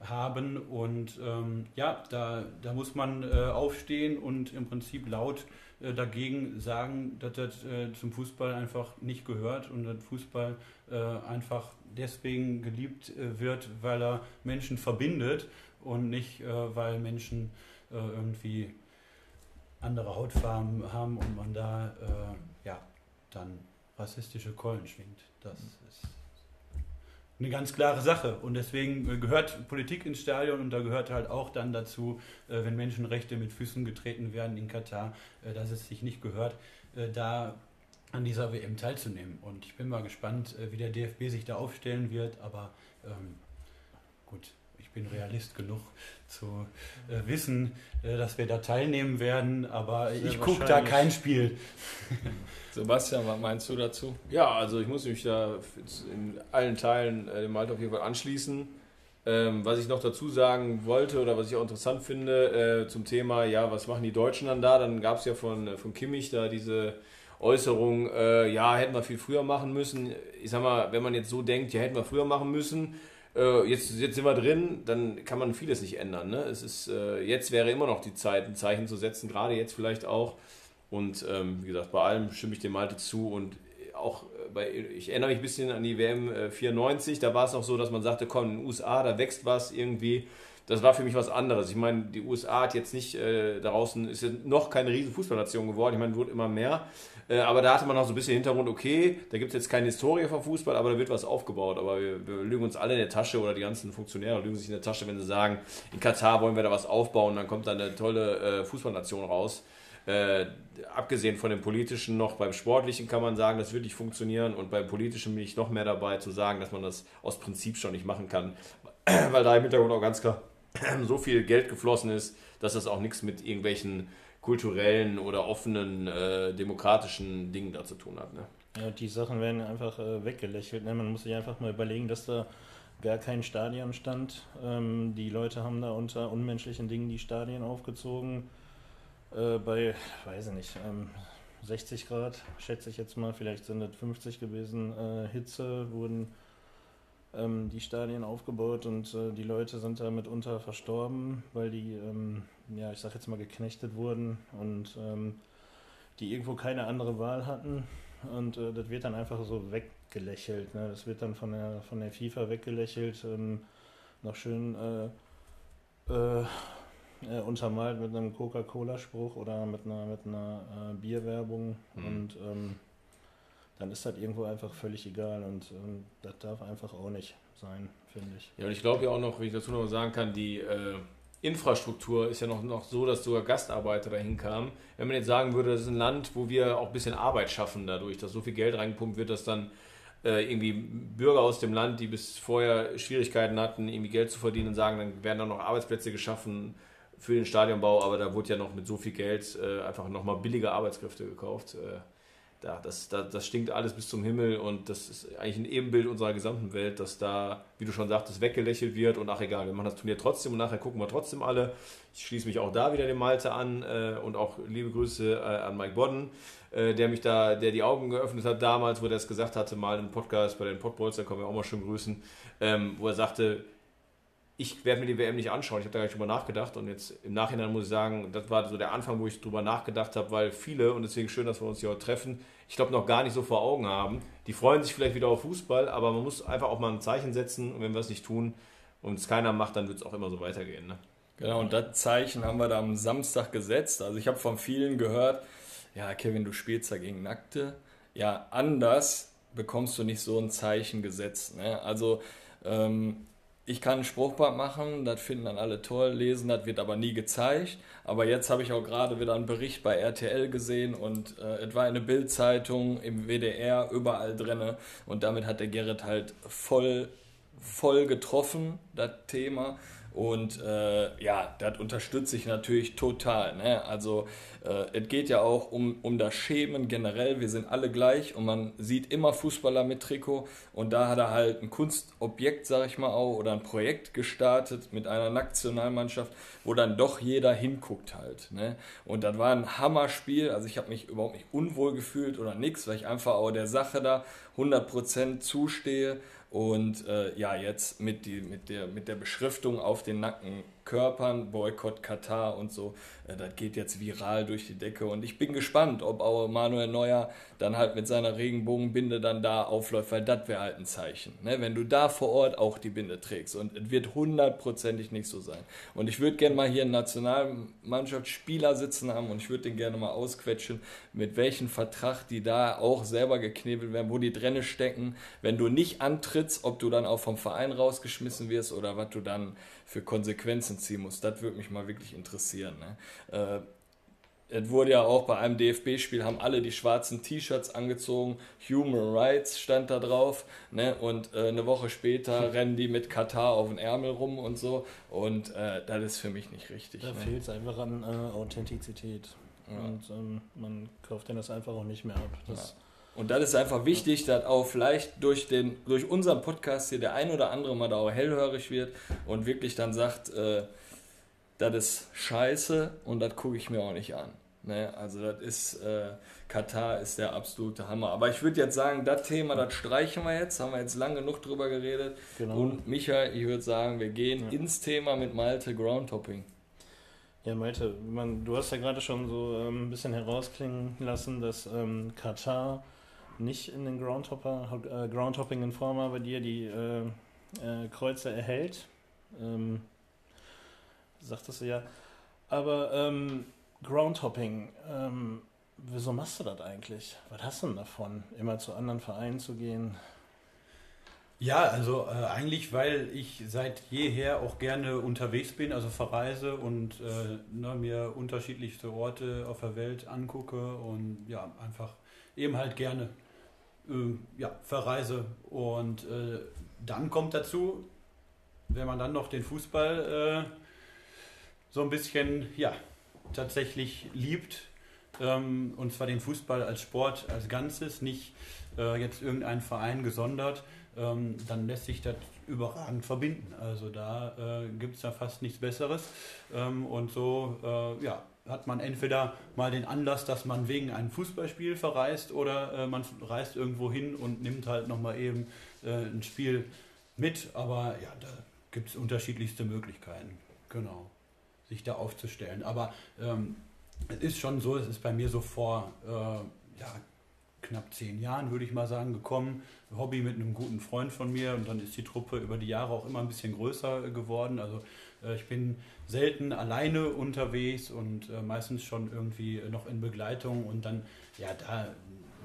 haben und ähm, ja, da, da muss man äh, aufstehen und im Prinzip laut äh, dagegen sagen, dass das äh, zum Fußball einfach nicht gehört und dass Fußball äh, einfach deswegen geliebt äh, wird, weil er Menschen verbindet und nicht, äh, weil Menschen irgendwie andere Hautfarben haben und man da ja dann rassistische Keulen schwingt. Das ist eine ganz klare Sache. Und deswegen äh, gehört Politik ins Stadion und da gehört halt auch dann dazu, äh, wenn Menschenrechte mit Füßen getreten werden in Katar, äh, dass es sich nicht gehört, da an dieser WM teilzunehmen. Und ich bin mal gespannt, wie der DFB sich da aufstellen wird. Aber ähm, gut, bin Realist genug zu äh, wissen, äh, dass wir da teilnehmen werden. Aber Sehr ich gucke da kein Spiel. Sebastian, was meinst du dazu? Ja, also ich muss mich da in allen Teilen äh, dem Malte auf jeden Fall anschließen. Ähm, was ich noch dazu sagen wollte oder was ich auch interessant finde äh, zum Thema, ja, was machen die Deutschen dann da? Dann gab es ja von, äh, von Kimmich da diese Äußerung, äh, ja, hätten wir viel früher machen müssen. Ich sag mal, wenn man jetzt so denkt, ja, hätten wir früher machen müssen, äh, jetzt, jetzt sind wir drin, dann kann man vieles nicht ändern. Ne? Es ist, äh, jetzt wäre immer noch die Zeit, ein Zeichen zu setzen, gerade jetzt vielleicht auch. Und ähm, wie gesagt, bei allem stimme ich dem Malte zu und auch äh, bei, ich erinnere mich ein bisschen an die WM 94, da war es auch so, dass man sagte, komm, in den USA, da wächst was irgendwie. Das war für mich was anderes. Ich meine, die USA hat jetzt nicht äh, draußen, ist noch keine riesen Fußballnation geworden. Ich meine, wird immer mehr. Äh, aber da hatte man noch so ein bisschen Hintergrund, okay, da gibt es jetzt keine Historie vom Fußball, aber da wird was aufgebaut. Aber wir, wir, lügen uns alle in der Tasche oder die ganzen Funktionäre lügen sich in der Tasche, wenn sie sagen, in Katar wollen wir da was aufbauen, dann kommt da eine tolle äh, Fußballnation raus. Äh, abgesehen von dem politischen noch beim sportlichen kann man sagen, das wird nicht funktionieren und beim politischen bin ich noch mehr dabei zu sagen, dass man das aus Prinzip schon nicht machen kann, weil da im Hintergrund auch ganz klar so viel Geld geflossen ist, dass das auch nichts mit irgendwelchen kulturellen oder offenen äh, demokratischen Dingen da zu tun hat. Ne? Ja, die Sachen werden einfach äh, weggelächelt. Ne? Man muss sich einfach mal überlegen, dass da gar kein Stadion stand. Ähm, die Leute haben da unter unmenschlichen Dingen die Stadien aufgezogen äh, bei, weiß ich nicht, ähm, 60 Grad, schätze ich jetzt mal, vielleicht sind es 50 gewesen, äh, Hitze, wurden ähm, die Stadien aufgebaut und äh, die Leute sind da mitunter verstorben, weil die, ähm, ja, ich sag jetzt mal, geknechtet wurden und ähm, die irgendwo keine andere Wahl hatten. Und äh, das wird dann einfach so weggelächelt. Ne? Das wird dann von der, von der FIFA weggelächelt. Ähm, noch schön äh, äh, äh, untermalt mit einem Coca-Cola-Spruch oder mit einer, mit einer äh, Bierwerbung mhm. und ähm, dann ist das irgendwo einfach völlig egal und ähm, das darf einfach auch nicht sein, finde ich. Ja, und ich glaube ja auch noch, wie ich dazu noch sagen kann, die äh, Infrastruktur ist ja noch, noch so, dass sogar Gastarbeiter dahin kamen. Wenn man jetzt sagen würde, das ist ein Land, wo wir auch ein bisschen Arbeit schaffen dadurch, dass so viel Geld reingepumpt wird, dass dann äh, irgendwie Bürger aus dem Land, die bis vorher Schwierigkeiten hatten, irgendwie Geld zu verdienen, sagen, dann werden dann noch Arbeitsplätze geschaffen für den Stadionbau, aber da wurde ja noch mit so viel Geld äh, einfach nochmal billige Arbeitskräfte gekauft. Äh, da, das, da, das stinkt alles bis zum Himmel und das ist eigentlich ein Ebenbild unserer gesamten Welt, dass da, wie du schon sagtest, weggelächelt wird und ach egal, wir machen das Turnier trotzdem und nachher gucken wir trotzdem alle. Ich schließe mich auch da wieder dem Malte an äh, und auch liebe Grüße äh, an Mike Bodden, äh, der mich da, der die Augen geöffnet hat damals, wo der es gesagt hatte, mal im Podcast bei den Podballs, da können wir auch mal schön grüßen, ähm, wo er sagte, ich werde mir die WM nicht anschauen. Ich habe da gar nicht drüber nachgedacht und jetzt im Nachhinein muss ich sagen, das war so der Anfang, wo ich drüber nachgedacht habe, weil viele, und deswegen schön, dass wir uns hier heute treffen, ich glaube noch gar nicht so vor Augen haben. Die freuen sich vielleicht wieder auf Fußball, aber man muss einfach auch mal ein Zeichen setzen und wenn wir es nicht tun und es keiner macht, dann wird es auch immer so weitergehen. Ne? Genau, und das Zeichen haben wir da am Samstag gesetzt. Also ich habe von vielen gehört, ja, Kevin, du spielst da gegen Nackte. Ja, anders bekommst du nicht so ein Zeichen gesetzt. Ne? Also ähm, ich kann ein Spruchband machen, das finden dann alle toll, lesen, das wird aber nie gezeigt. Aber jetzt habe ich auch gerade wieder einen Bericht bei RTL gesehen und äh, es war eine Bildzeitung im WDR überall drinne und damit hat der Gerrit halt voll voll getroffen das Thema und äh, ja, das unterstütze ich natürlich total. Ne? Also äh, es geht ja auch um, um das Schämen generell. Wir sind alle gleich und man sieht immer Fußballer mit Trikot. Und da hat er halt ein Kunstobjekt, sag ich mal auch, oder ein Projekt gestartet mit einer Nationalmannschaft, wo dann doch jeder hinguckt halt. Ne? Und das war ein Hammerspiel. Also ich habe mich überhaupt nicht unwohl gefühlt oder nichts, weil ich einfach auch der Sache da 100% zustehe und äh, ja, jetzt mit, die, mit, der, mit der Beschriftung auf den Nacken Körpern, Boykott Katar und so. Äh, das geht jetzt viral durch die Decke und ich bin gespannt, ob auch Manuel Neuer dann halt mit seiner Regenbogenbinde dann da aufläuft, weil das wäre halt ein Zeichen. Ne? Wenn du da vor Ort auch die Binde trägst und es wird hundertprozentig nicht so sein. Und ich würde gerne mal hier einen Nationalmannschaftsspieler sitzen haben und ich würde den gerne mal ausquetschen, mit welchem Vertrag die da auch selber geknebelt werden, wo die Dräne stecken. Wenn du nicht antrittst, ob du dann auch vom Verein rausgeschmissen wirst oder was du dann für Konsequenzen ziehen muss. Das würde mich mal wirklich interessieren. Ne? Äh, es wurde ja auch bei einem DFB-Spiel, haben alle die schwarzen T-Shirts angezogen, Human Rights stand da drauf, ne? und äh, eine Woche später rennen die mit Katar auf den Ärmel rum und so, und äh, das ist für mich nicht richtig. Da ne? fehlt es einfach an äh, Authentizität. Ja. Und ähm, man kauft denen das einfach auch nicht mehr ab. Das ja. Und das ist einfach wichtig, dass auch vielleicht durch, den, durch unseren Podcast hier der ein oder andere mal da auch hellhörig wird und wirklich dann sagt, äh, das ist scheiße und das gucke ich mir auch nicht an. Ne? Also das ist, äh, Katar ist der absolute Hammer. Aber ich würde jetzt sagen, das Thema, das streichen wir jetzt, haben wir jetzt lang genug drüber geredet. Genau. Und Michael, ich würde sagen, wir gehen Ja. ins Thema mit Malte Groundtopping. Ja, Malte, man, du hast ja gerade schon so ähm, ein bisschen herausklingen lassen, dass ähm, Katar nicht in den Groundhopper, äh, Groundhopping in Forma bei dir die äh, äh, Kreuze erhält. Ähm, sagtest du ja. Aber ähm, Groundhopping, ähm, wieso machst du das eigentlich? Was hast du denn davon, immer zu anderen Vereinen zu gehen? Ja, also äh, eigentlich, weil ich seit jeher auch gerne unterwegs bin, also verreise und äh, ne, mir unterschiedlichste Orte auf der Welt angucke und ja, einfach eben halt gerne ja, verreise. Und äh, dann kommt dazu, wenn man dann noch den Fußball äh, so ein bisschen, ja, tatsächlich liebt, ähm, und zwar den Fußball als Sport als Ganzes, nicht äh, jetzt irgendein Verein gesondert, ähm, dann lässt sich das überragend verbinden. Also da äh, gibt es ja fast nichts Besseres. Ähm, und so äh, ja, hat man entweder mal den Anlass, dass man wegen einem Fußballspiel verreist oder äh, man reist irgendwo hin und nimmt halt nochmal eben äh, ein Spiel mit. Aber ja, da gibt es unterschiedlichste Möglichkeiten, genau, sich da aufzustellen. Aber ähm, es ist schon so, es ist bei mir so vor äh, ja, knapp zehn Jahren, würde ich mal sagen, gekommen. Hobby mit einem guten Freund von mir und dann ist die Truppe über die Jahre auch immer ein bisschen größer geworden. Also ich bin selten alleine unterwegs und äh, meistens schon irgendwie noch in Begleitung und dann ja da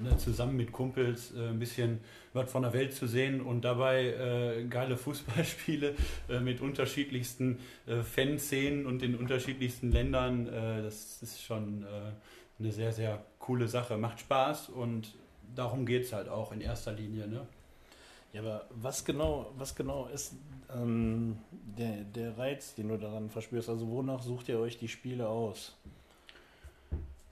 ne, zusammen mit Kumpels äh, ein bisschen was von der Welt zu sehen und dabei äh, geile Fußballspiele äh, mit unterschiedlichsten äh, Fanszenen und in unterschiedlichsten Ländern. Äh, das ist schon äh, eine sehr, sehr coole Sache. Macht Spaß und darum geht es halt auch in erster Linie. Ne? Ja, aber was genau, was genau ist ähm, der, der Reiz, den du daran verspürst? Also wonach sucht ihr euch die Spiele aus?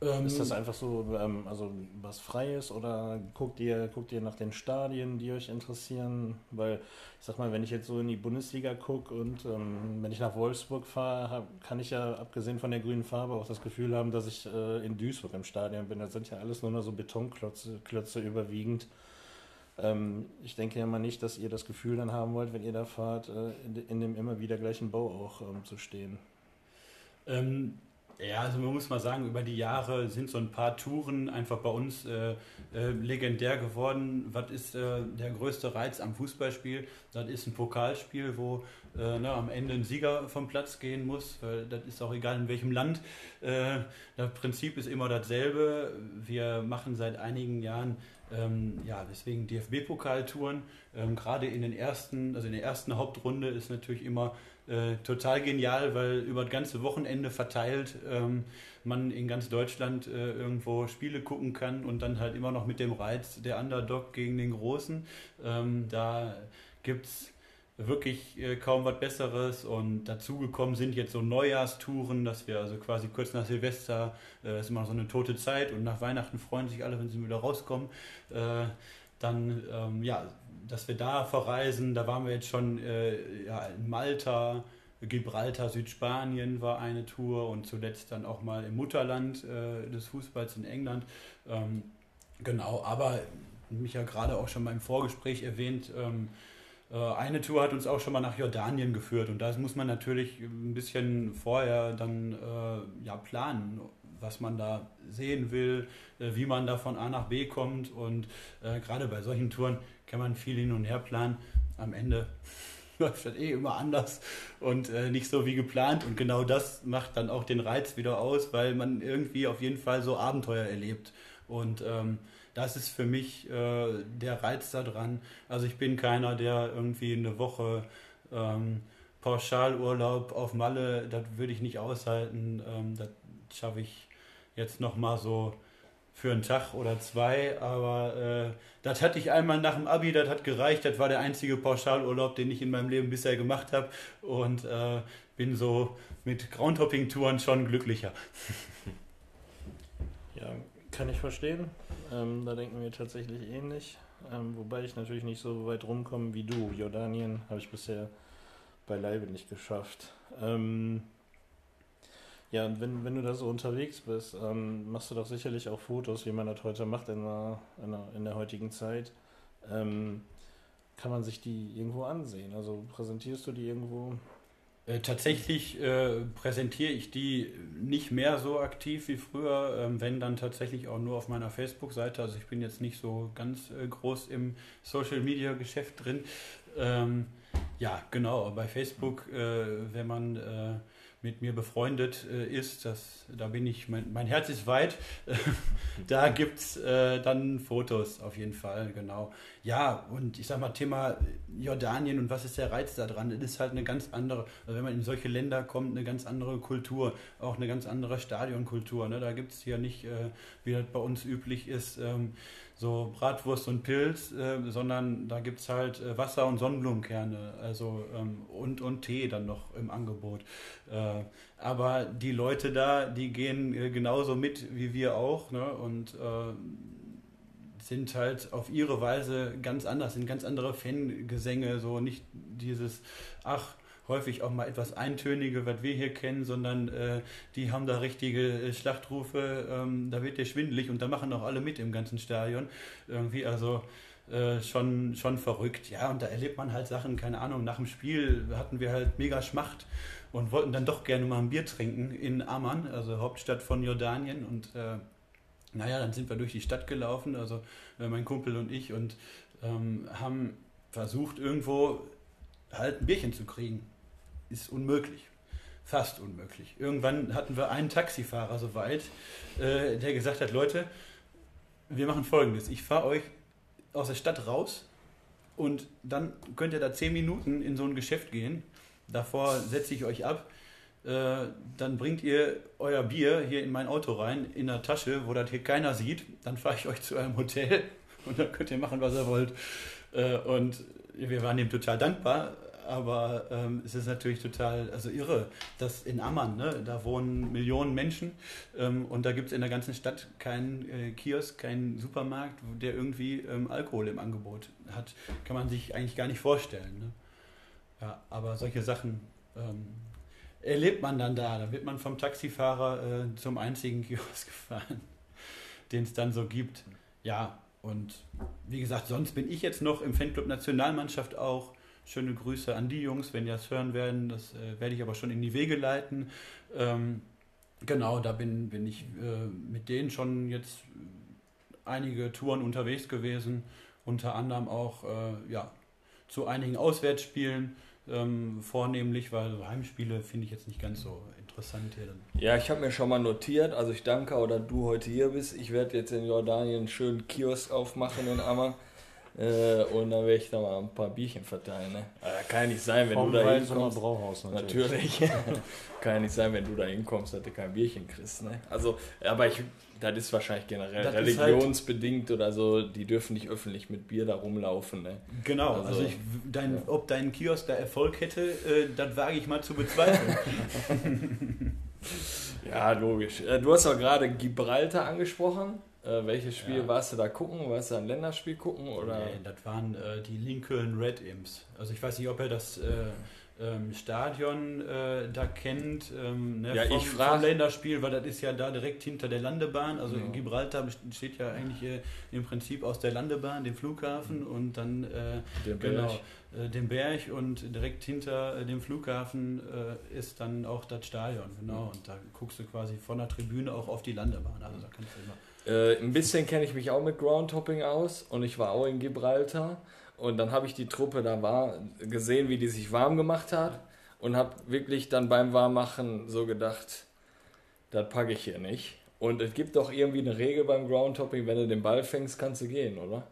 Ähm, Ist das einfach so, ähm, also was Freies oder guckt ihr, guckt ihr nach den Stadien, die euch interessieren? Weil ich sag mal, wenn ich jetzt so in die Bundesliga gucke und ähm, wenn ich nach Wolfsburg fahre, kann ich ja abgesehen von der grünen Farbe auch das Gefühl haben, dass ich äh, in Duisburg im Stadion bin. Das sind ja alles nur noch so Betonklötze Klötze überwiegend. Ähm, ich denke ja mal nicht, dass ihr das Gefühl dann haben wollt, wenn ihr da fahrt, äh, in, dem immer wieder gleichen Bau auch ähm, zu stehen. Ähm, ja, also man muss mal sagen, über die Jahre sind so ein paar Touren einfach bei uns äh, äh, legendär geworden. Was ist äh, der größte Reiz am Fußballspiel? Das ist ein Pokalspiel, wo äh, ne, am Ende ein Sieger vom Platz gehen muss. Weil das ist auch egal in welchem Land. Äh, das Prinzip ist immer dasselbe. Wir machen seit einigen Jahren ähm, ja, deswegen DFB-Pokaltouren. Ähm, Gerade in den ersten, also in der ersten Hauptrunde ist natürlich immer äh, total genial, weil über das ganze Wochenende verteilt ähm, man in ganz Deutschland äh, irgendwo Spiele gucken kann und dann halt immer noch mit dem Reiz der Underdog gegen den Großen. Ähm, da gibt es wirklich äh, kaum was Besseres und dazugekommen sind jetzt so Neujahrstouren, dass wir also quasi kurz nach Silvester, äh, ist immer so eine tote Zeit und nach Weihnachten freuen sich alle, wenn sie wieder rauskommen. Äh, dann, ähm, ja, dass wir da verreisen, da waren wir jetzt schon äh, ja, in Malta, Gibraltar, Südspanien war eine Tour und zuletzt dann auch mal im Mutterland äh, des Fußballs in England. Ähm, genau, aber mich ja gerade auch schon beim Vorgespräch erwähnt, ähm, äh, eine Tour hat uns auch schon mal nach Jordanien geführt und da muss man natürlich ein bisschen vorher dann äh, ja, planen, was man da sehen will, äh, wie man da von A nach B kommt und äh, gerade bei solchen Touren kann man viel hin und her planen. Am Ende läuft das eh immer anders und äh, nicht so wie geplant und genau das macht dann auch den Reiz wieder aus, weil man irgendwie auf jeden Fall so Abenteuer erlebt und ähm, das ist für mich äh, der Reiz daran. Also ich bin keiner, der irgendwie eine Woche ähm, Pauschalurlaub auf Malle, das würde ich nicht aushalten. Ähm, das schaffe ich jetzt noch mal so für einen Tag oder zwei, aber äh, das hatte ich einmal nach dem Abi, das hat gereicht, das war der einzige Pauschalurlaub, den ich in meinem Leben bisher gemacht habe und äh, bin so mit Groundhopping-Touren schon glücklicher. Ja, kann ich verstehen. Ähm, da denken wir tatsächlich ähnlich. Ähm, wobei ich natürlich nicht so weit rumkomme wie du. Jordanien habe ich bisher beileibe nicht geschafft. Ähm, Ja, und wenn, wenn du da so unterwegs bist, ähm, machst du doch sicherlich auch Fotos, wie man das heute macht in der, in der, in der heutigen Zeit. Ähm, kann man sich die irgendwo ansehen? Also präsentierst du die irgendwo? Äh, tatsächlich äh, präsentiere ich die nicht mehr so aktiv wie früher, ähm, wenn dann tatsächlich auch nur auf meiner Facebook-Seite. Also ich bin jetzt nicht so ganz äh, groß im Social-Media-Geschäft drin. Ähm, ja, genau, bei Facebook, äh, wenn man äh, mit mir befreundet äh, ist, das, da bin ich, mein, mein Herz ist weit, da gibt es äh, dann Fotos auf jeden Fall, genau. Ja, und ich sag mal, Thema Jordanien und was ist der Reiz da dran? Das ist halt eine ganz andere, also wenn man in solche Länder kommt, eine ganz andere Kultur, auch eine ganz andere Stadionkultur. Ne? Da gibt es hier nicht, äh, wie das bei uns üblich ist, ähm, so Bratwurst und Pilz, äh, sondern da gibt es halt äh, Wasser und Sonnenblumenkerne also, ähm, und, und Tee dann noch im Angebot. Äh, aber die Leute da, die gehen äh, genauso mit wie wir auch ne? und äh, sind halt auf ihre Weise ganz anders, sind ganz andere Fangesänge, so nicht dieses, ach, häufig auch mal etwas Eintönige, was wir hier kennen, sondern äh, die haben da richtige äh, Schlachtrufe, ähm, da wird dir schwindelig und da machen auch alle mit im ganzen Stadion. Irgendwie, also äh, schon, schon verrückt. Ja, und da erlebt man halt Sachen, keine Ahnung, nach dem Spiel hatten wir halt mega Schmacht und wollten dann doch gerne mal ein Bier trinken in Amman, also Hauptstadt von Jordanien und äh, naja, dann sind wir durch die Stadt gelaufen, also äh, mein Kumpel und ich und ähm, haben versucht irgendwo halt ein Bierchen zu kriegen ist unmöglich. Fast unmöglich. Irgendwann hatten wir einen Taxifahrer soweit, äh, der gesagt hat, Leute, wir machen folgendes. Ich fahre euch aus der Stadt raus und dann könnt ihr da zehn Minuten in so ein Geschäft gehen. Davor setze ich euch ab. Äh, dann bringt ihr euer Bier hier in mein Auto rein, in der Tasche, wo das hier keiner sieht. Dann fahre ich euch zu eurem Hotel und dann könnt ihr machen, was ihr wollt. Äh, und wir waren ihm total dankbar aber ähm, es ist natürlich total, also irre, dass in Amman, ne, da wohnen Millionen Menschen ähm, und da gibt es in der ganzen Stadt keinen äh, Kiosk, keinen Supermarkt, der irgendwie ähm, Alkohol im Angebot hat. Kann man sich eigentlich gar nicht vorstellen. Ne? Ja, aber solche Sachen ähm, erlebt man dann da. Da wird man vom Taxifahrer äh, zum einzigen Kiosk gefahren, den es dann so gibt. Ja, und wie gesagt, sonst bin ich jetzt noch im Fanclub Nationalmannschaft auch Schöne Grüße an die Jungs, wenn die das hören werden. Das äh, werde ich aber schon in die Wege leiten. Ähm, genau, da bin, bin ich äh, mit denen schon jetzt einige Touren unterwegs gewesen. Unter anderem auch äh, ja, zu einigen Auswärtsspielen. Ähm, vornehmlich, weil so Heimspiele finde ich jetzt nicht ganz so interessant hier. Dann. Ja, ich habe mir schon mal notiert, also ich danke oder du heute hier bist. Ich werde jetzt in Jordanien einen schönen Kiosk aufmachen in Ammer. Äh, und dann werde ich da mal ein paar Bierchen verteilen. Ne? Aber kann ja nicht sein, wenn Vom du da hinkommst. Brauhaus natürlich. natürlich. kann ja nicht sein, wenn du da hinkommst, dass du kein Bierchen kriegst. Ne? Also, aber ich, das ist wahrscheinlich generell das halt religionsbedingt halt oder so. Die dürfen nicht öffentlich mit Bier da rumlaufen. Ne? Genau, also, also ich, dein, ja. ob dein Kiosk da Erfolg hätte, äh, das wage ich mal zu bezweifeln. ja, logisch. Äh, du hast auch gerade Gibraltar angesprochen. Äh, welches Spiel ja. warst du da gucken? Warst du ein Länderspiel gucken? Oder? Nee, das waren äh, die Lincoln Red Imps. Also ich weiß nicht, ob er das äh, ähm, Stadion äh, da kennt. Ähm, ne, ja, vom, ich frage. Länderspiel, weil das ist ja da direkt hinter der Landebahn. Also ja. Gibraltar besteht ja eigentlich äh, im Prinzip aus der Landebahn, dem Flughafen mhm. und dann äh, dem genau, dem Berg und direkt hinter dem Flughafen ist dann auch das Stadion. Genau. Mhm. Und da guckst du quasi von der Tribüne auch auf die Landebahn. Also da kannst du immer äh, ein bisschen kenne ich mich auch mit Groundhopping aus und ich war auch in Gibraltar und dann habe ich die Truppe da war gesehen, wie die sich warm gemacht hat und habe wirklich dann beim Warmmachen so gedacht, das packe ich hier nicht. Und es gibt doch irgendwie eine Regel beim Groundhopping, wenn du den Ball fängst, kannst du gehen, oder?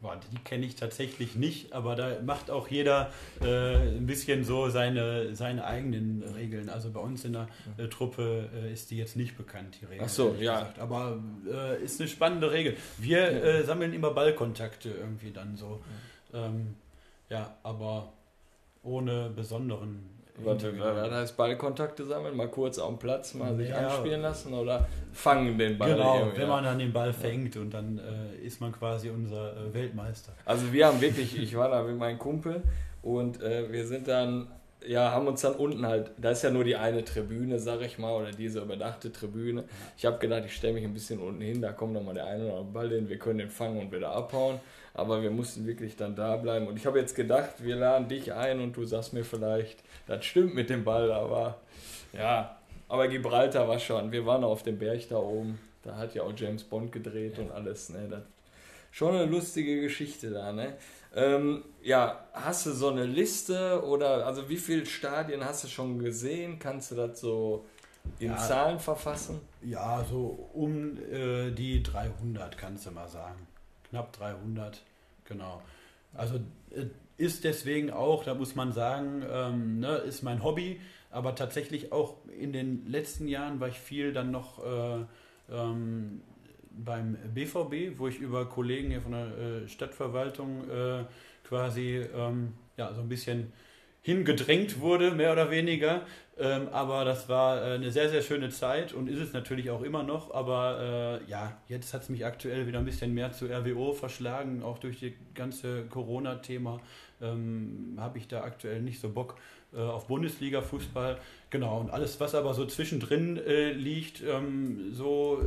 Boah, die kenne ich tatsächlich nicht, aber da macht auch jeder äh, ein bisschen so seine, seine eigenen Regeln. Also bei uns in der äh, Truppe äh, ist die jetzt nicht bekannt, die Regel. Ach so, ja. Gesagt. Aber äh, ist eine spannende Regel. Wir äh, sammeln immer Ballkontakte irgendwie dann so. Ähm, ja, aber ohne besonderen Warte, was heißt Ballkontakte sammeln? Mal kurz auf dem Platz, mal sich ja, anspielen lassen oder fangen den Ball? Genau, wenn man dann den Ball fängt und dann äh, ist man quasi unser äh, Weltmeister. Also wir haben wirklich, ich war da mit meinem Kumpel und äh, wir sind dann ja, haben uns dann unten halt, da ist ja nur die eine Tribüne, sag ich mal, oder diese überdachte Tribüne. Ich habe gedacht, ich stelle mich ein bisschen unten hin, da kommt nochmal der eine oder andere Ball hin, wir können den fangen und wieder abhauen. Aber wir mussten wirklich dann da bleiben. Und ich habe jetzt gedacht, wir laden dich ein und du sagst mir vielleicht, das stimmt mit dem Ball, aber ja, aber Gibraltar war schon, wir waren auf dem Berg da oben, da hat ja auch James Bond gedreht und alles, ne, das schon eine lustige Geschichte da, ne? Ähm, ja, hast du so eine Liste oder also wie viele Stadien hast du schon gesehen? Kannst du das so in Ja. Zahlen verfassen? Ja, so um äh, die 300 kannst du mal sagen. Knapp 300, genau. Also äh, ist deswegen auch, da muss man sagen, ähm, ne, ist mein Hobby, aber tatsächlich auch in den letzten Jahren war ich viel dann noch äh, ähm, beim BVB, wo ich über Kollegen hier von der äh, Stadtverwaltung äh, quasi ähm, ja, so ein bisschen hingedrängt wurde, mehr oder weniger. Ähm, aber das war äh, eine sehr, sehr schöne Zeit und ist es natürlich auch immer noch. Aber äh, ja, jetzt hat es mich aktuell wieder ein bisschen mehr zu RWO verschlagen, auch durch das ganze Corona-Thema ähm, habe ich da aktuell nicht so Bock äh, auf Bundesliga-Fußball. Genau, und alles, was aber so zwischendrin äh, liegt, ähm, so,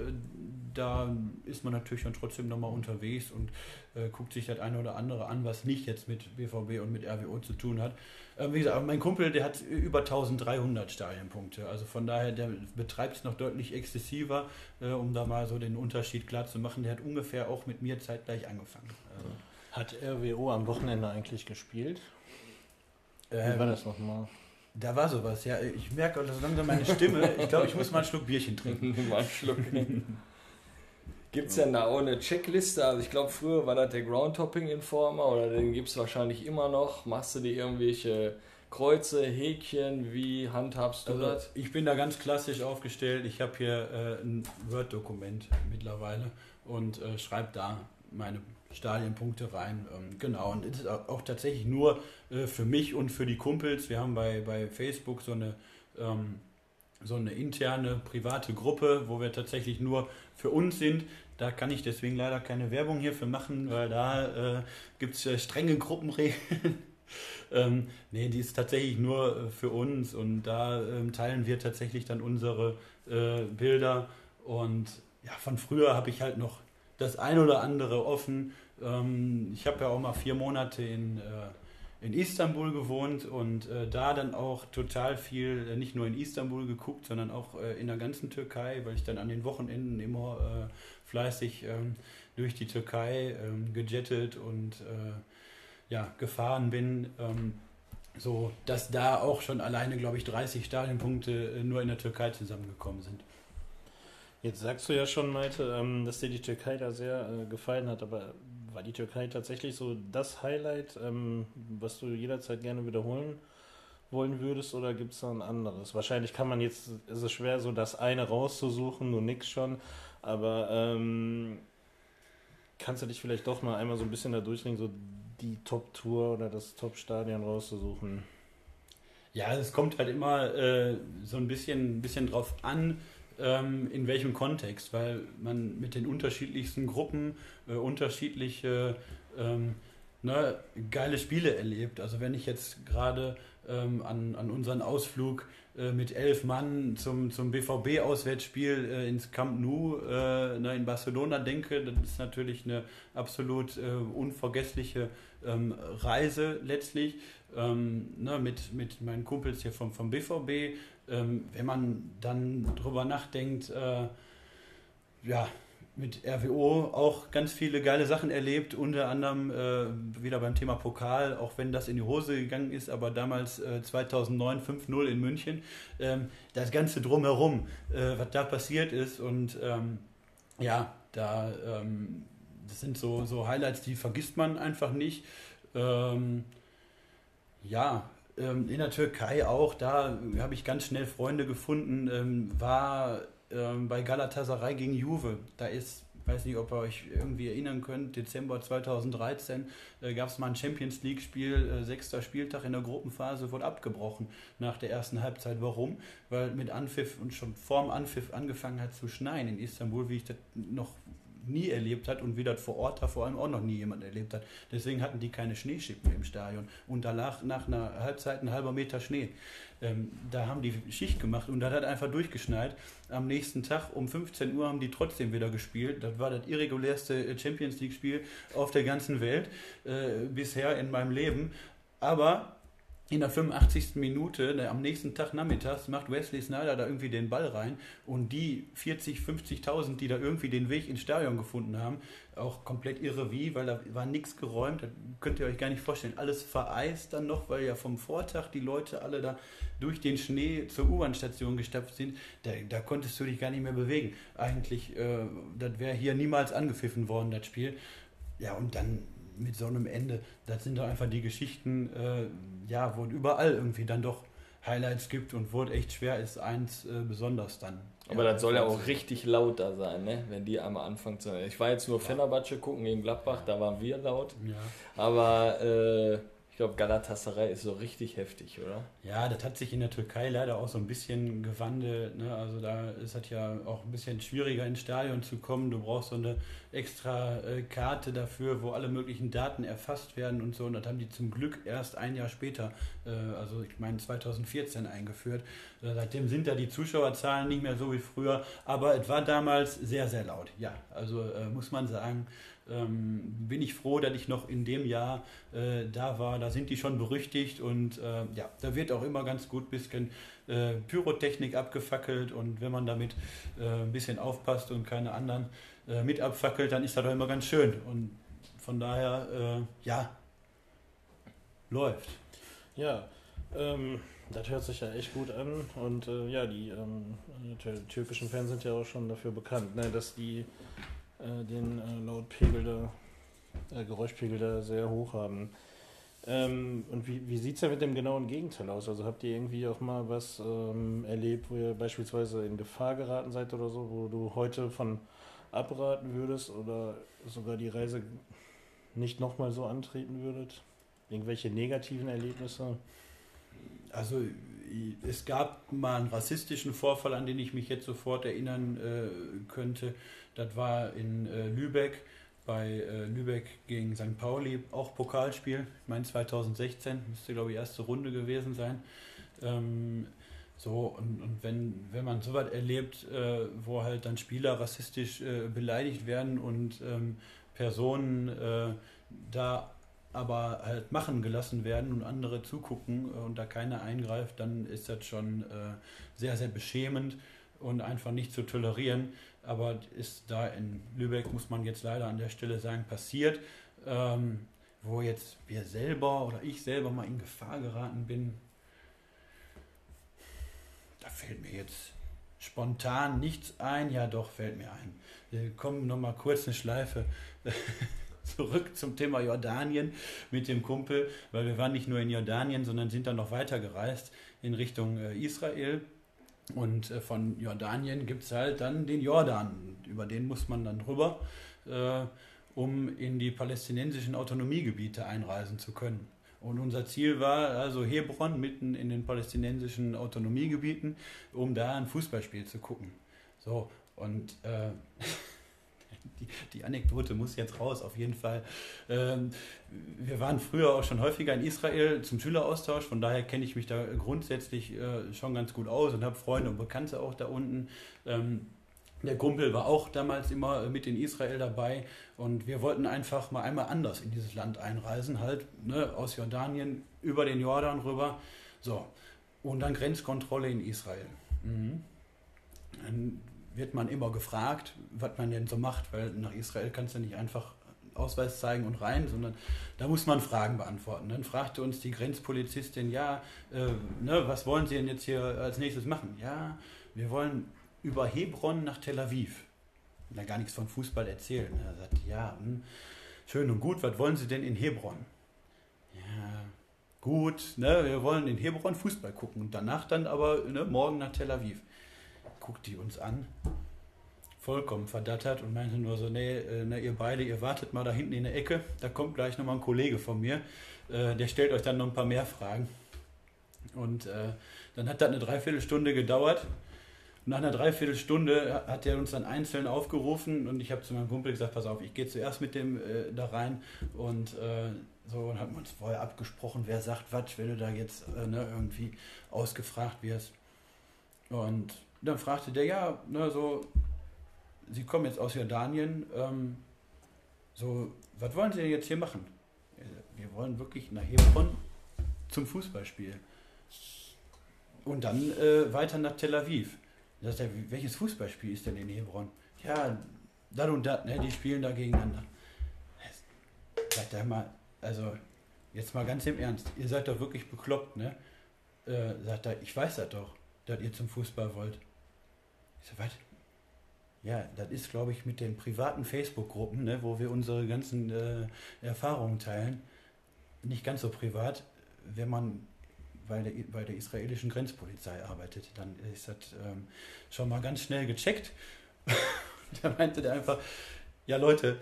da ist man natürlich dann trotzdem nochmal unterwegs und äh, guckt sich das eine oder andere an, was nicht jetzt mit BVB und mit RWO zu tun hat. Ähm, wie gesagt, mein Kumpel, der hat über 1300 Stadionpunkte. Also von daher, der betreibt es noch deutlich exzessiver, äh, um da mal so den Unterschied klar zu machen. Der hat ungefähr auch mit mir zeitgleich angefangen. Also, Hat RWO am Wochenende eigentlich gespielt? Wie ähm, war das nochmal? Da war sowas, ja. Ich merke auch so langsam meine Stimme. Ich glaube, ich muss mal einen Schluck Bierchen trinken. Mal einen Schluck. Gibt es denn da auch eine Checkliste? Also ich glaube, früher war das der Groundtopping-Informer oder den gibt es wahrscheinlich immer noch. Machst du dir irgendwelche Kreuze, Häkchen? Wie handhabst du Also, das? ich bin da ganz klassisch aufgestellt. Ich habe hier äh, ein Word-Dokument mittlerweile und äh, schreibe da meine Stadienpunkte rein. Ähm, genau, und es ist auch auch tatsächlich nur äh, für mich und für die Kumpels. Wir haben bei, bei Facebook so eine, ähm, so eine interne private Gruppe, wo wir tatsächlich nur für uns sind. Da kann ich deswegen leider keine Werbung hierfür machen, weil da äh, gibt es äh, strenge Gruppenregeln. ähm, nee, die ist tatsächlich nur äh, für uns und da ähm, teilen wir tatsächlich dann unsere äh, Bilder. Und ja, von früher habe ich halt noch das ein oder andere offen. Ähm, ich habe ja auch mal vier Monate in, in Istanbul gewohnt und äh, da dann auch total viel, äh, nicht nur in Istanbul geguckt, sondern auch äh, in der ganzen Türkei, weil ich dann an den Wochenenden immer äh, fleißig ähm, durch die Türkei ähm, gejettet und äh, ja, gefahren bin. Ähm, so, dass da auch schon alleine, glaube ich, 30 Stadionpunkte äh, nur in der Türkei zusammengekommen sind. Jetzt sagst du ja schon, Malte, ähm, dass dir die Türkei da sehr gefallen hat, aber war die Türkei tatsächlich so das Highlight, ähm, was du jederzeit gerne wiederholen wollen würdest oder gibt es da ein anderes? Wahrscheinlich kann man jetzt, ist es schwer, so das eine rauszusuchen, nur nix schon, aber ähm, kannst du dich vielleicht doch mal einmal so ein bisschen da durchringen, so die Top-Tour oder das Top-Stadion rauszusuchen? Ja, es kommt halt immer äh, so ein bisschen, bisschen drauf an, ähm, in welchem Kontext, weil man mit den unterschiedlichsten Gruppen äh, unterschiedliche ähm, ne, geile Spiele erlebt. Also wenn ich jetzt gerade ähm, an, an unseren Ausflug äh, mit elf Mann zum, zum BVB-Auswärtsspiel äh, ins Camp Nou äh, ne, in Barcelona denke, das ist natürlich eine absolut äh, unvergessliche ähm, Reise letztlich ähm, ne, mit, mit meinen Kumpels hier vom, vom BVB. Ähm, wenn man dann drüber nachdenkt, äh, ja, mit RWO auch ganz viele geile Sachen erlebt, unter anderem äh, wieder beim Thema Pokal, auch wenn das in die Hose gegangen ist, aber damals äh, 2009 5-0 in München. Ähm, das Ganze drumherum, äh, was da passiert ist und ähm, ja, da ähm, das sind so, so Highlights, die vergisst man einfach nicht. Ähm, ja, in der Türkei auch, da habe ich ganz schnell Freunde gefunden, ähm, war ähm, bei Galatasaray gegen Juve. Da ist, weiß nicht, ob ihr euch irgendwie erinnern könnt, Dezember 2013 äh, gab es mal ein Champions League-Spiel, äh, sechster Spieltag in der Gruppenphase, wurde abgebrochen nach der ersten Halbzeit. Warum? Weil mit Anpfiff und schon vorm Anpfiff angefangen hat zu schneien in Istanbul, wie ich das noch nie erlebt hat und wie das vor Ort da vor allem auch noch nie jemand erlebt hat. Deswegen hatten die keine Schneeschippen im Stadion. Und da lag nach einer Halbzeit ein halber Meter Schnee. Ähm, da haben die Schicht gemacht und das hat einfach durchgeschneit. Am nächsten Tag um 15 Uhr haben die trotzdem wieder gespielt. Das war das irregulärste Champions League-Spiel auf der ganzen Welt äh, bisher in meinem Leben. Aber in der 85. Minute, ne, am nächsten Tag nachmittags, macht Wesley Snyder da irgendwie den Ball rein und die 40, 50.000, die da irgendwie den Weg ins Stadion gefunden haben, auch komplett irre wie, weil da war nichts geräumt, das könnt ihr euch gar nicht vorstellen. Alles vereist dann noch, weil ja vom Vortag die Leute alle da durch den Schnee zur U-Bahn-Station gestapft sind, da, da, konntest du dich gar nicht mehr bewegen. Eigentlich, äh, das wäre hier niemals angepfiffen worden, das Spiel. Ja, und dann mit so einem Ende, das sind doch einfach die Geschichten, äh, ja, wo überall irgendwie dann doch Highlights gibt und wo es echt schwer ist, eins äh, besonders dann. Aber ja, das soll ja auch richtig laut da sein, ne? wenn die einmal anfangen zu. Ich war jetzt nur ja. Fenerbahce gucken gegen Gladbach, da waren wir laut. Ja. Aber äh, glaube, Galatasaray ist so richtig heftig, oder? Ja, das hat sich in der Türkei leider auch so ein bisschen gewandelt. Ne? Also da ist es ja auch ein bisschen schwieriger ins Stadion zu kommen. Du brauchst so eine extra äh, Karte dafür, wo alle möglichen Daten erfasst werden und so. Und das haben die zum Glück erst ein Jahr später, äh, also ich meine 2014 eingeführt. Äh, seitdem sind da die Zuschauerzahlen nicht mehr so wie früher. Aber es war damals sehr, sehr laut. Ja, also äh, muss man sagen ähm, bin ich froh, dass ich noch in dem Jahr äh, da war. Da sind die schon berüchtigt und äh, ja, da wird auch immer ganz gut ein bisschen äh, Pyrotechnik abgefackelt und wenn man damit äh, ein bisschen aufpasst und keine anderen äh, mit abfackelt, dann ist das doch immer ganz schön und von daher, äh, ja, läuft. Ja, ähm, das hört sich ja echt gut an und ja, die ähm, türkischen Fans sind ja auch schon dafür bekannt, ne, dass die äh, den äh, Lautpegel da, äh, Geräuschpegel da sehr hoch haben. Ähm, und wie, wie sieht es ja mit dem genauen Gegenteil aus? Also habt ihr irgendwie auch mal was ähm, erlebt, wo ihr beispielsweise in Gefahr geraten seid oder so, wo du heute von abraten würdest oder sogar die Reise nicht nochmal so antreten würdet? Irgendwelche negativen Erlebnisse? Also es gab mal einen rassistischen Vorfall, an den ich mich jetzt sofort erinnern äh, könnte. Das war in äh, Lübeck, bei äh, Lübeck gegen St. Pauli, auch Pokalspiel, ich meine 2016, müsste glaube ich erste Runde gewesen sein. Ähm, so, und, und wenn, wenn man sowas erlebt, äh, wo halt dann Spieler rassistisch äh, beleidigt werden und ähm, Personen äh, da aber halt machen gelassen werden und andere zugucken und da keiner eingreift, dann ist das schon äh, sehr, sehr beschämend und einfach nicht zu tolerieren. Aber ist da in Lübeck, muss man jetzt leider an der Stelle sagen, passiert, ähm, wo jetzt wir selber oder ich selber mal in Gefahr geraten bin. Da fällt mir jetzt spontan nichts ein. Ja, doch, fällt mir ein. Wir kommen nochmal kurz eine Schleife zurück zum Thema Jordanien mit dem Kumpel, weil wir waren nicht nur in Jordanien, sondern sind dann noch weiter gereist in Richtung äh, Israel. Und äh, von Jordanien gibt es halt dann den Jordan. Über den muss man dann drüber, äh, um in die palästinensischen Autonomiegebiete einreisen zu können. Und unser Ziel war also Hebron mitten in den palästinensischen Autonomiegebieten, um da ein Fußballspiel zu gucken. So, und äh, die, die, Anekdote muss jetzt raus, auf jeden Fall. Ähm, wir waren früher auch schon häufiger in Israel zum Schüleraustausch, von daher kenne ich mich da grundsätzlich äh, schon ganz gut aus und habe Freunde und Bekannte auch da unten. Ähm, der Kumpel war auch damals immer mit in Israel dabei und wir wollten einfach mal einmal anders in dieses Land einreisen, halt ne, aus Jordanien über den Jordan rüber. So, und dann Grenzkontrolle in Israel. Mhm. Dann wird man immer gefragt, was man denn so macht, weil nach Israel kannst du nicht einfach Ausweis zeigen und rein, sondern da muss man Fragen beantworten. Dann fragte uns die Grenzpolizistin, ja, äh, ne, was wollen Sie denn jetzt hier als nächstes machen? Ja, wir wollen über Hebron nach Tel Aviv. Da gar nichts von Fußball erzählen. Er sagt, ja, hm, schön und gut, was wollen Sie denn in Hebron? Ja, gut, ne, wir wollen in Hebron Fußball gucken und danach dann aber ne, morgen nach Tel Aviv guckt die uns an, vollkommen verdattert und meinte nur so, nee, ne, ihr beide, ihr wartet mal da hinten in der Ecke, da kommt gleich nochmal ein Kollege von mir, äh, der stellt euch dann noch ein paar mehr Fragen. Und äh, dann hat das eine Dreiviertelstunde gedauert. nach einer Dreiviertelstunde hat er uns dann einzeln aufgerufen und ich habe zu meinem Kumpel gesagt, pass auf, ich gehe zuerst mit dem äh, da rein und äh, so und haben uns vorher abgesprochen, wer sagt was, wenn du da jetzt äh, ne, irgendwie ausgefragt wirst. Und dann fragte der, ja, ne, so, Sie kommen jetzt aus Jordanien, ähm, so, was wollen Sie denn jetzt hier machen? Wir wollen wirklich nach Hebron zum Fußballspiel. Und dann äh, weiter nach Tel Aviv. Da sagt er, welches Fußballspiel ist denn in Hebron? Ja, das und das, ne, die spielen da gegeneinander. Sagt er mal, also jetzt mal ganz im Ernst, ihr seid doch wirklich bekloppt, ne? Äh, sagt er, ich weiß das doch, dass ihr zum Fußball wollt. So, was? Ja, das ist, glaube ich, mit den privaten Facebook-Gruppen, ne, wo wir unsere ganzen äh, Erfahrungen teilen, nicht ganz so privat. Wenn man bei der, bei der israelischen Grenzpolizei arbeitet, dann ist das ähm, schon mal ganz schnell gecheckt. da meinte der einfach, ja Leute,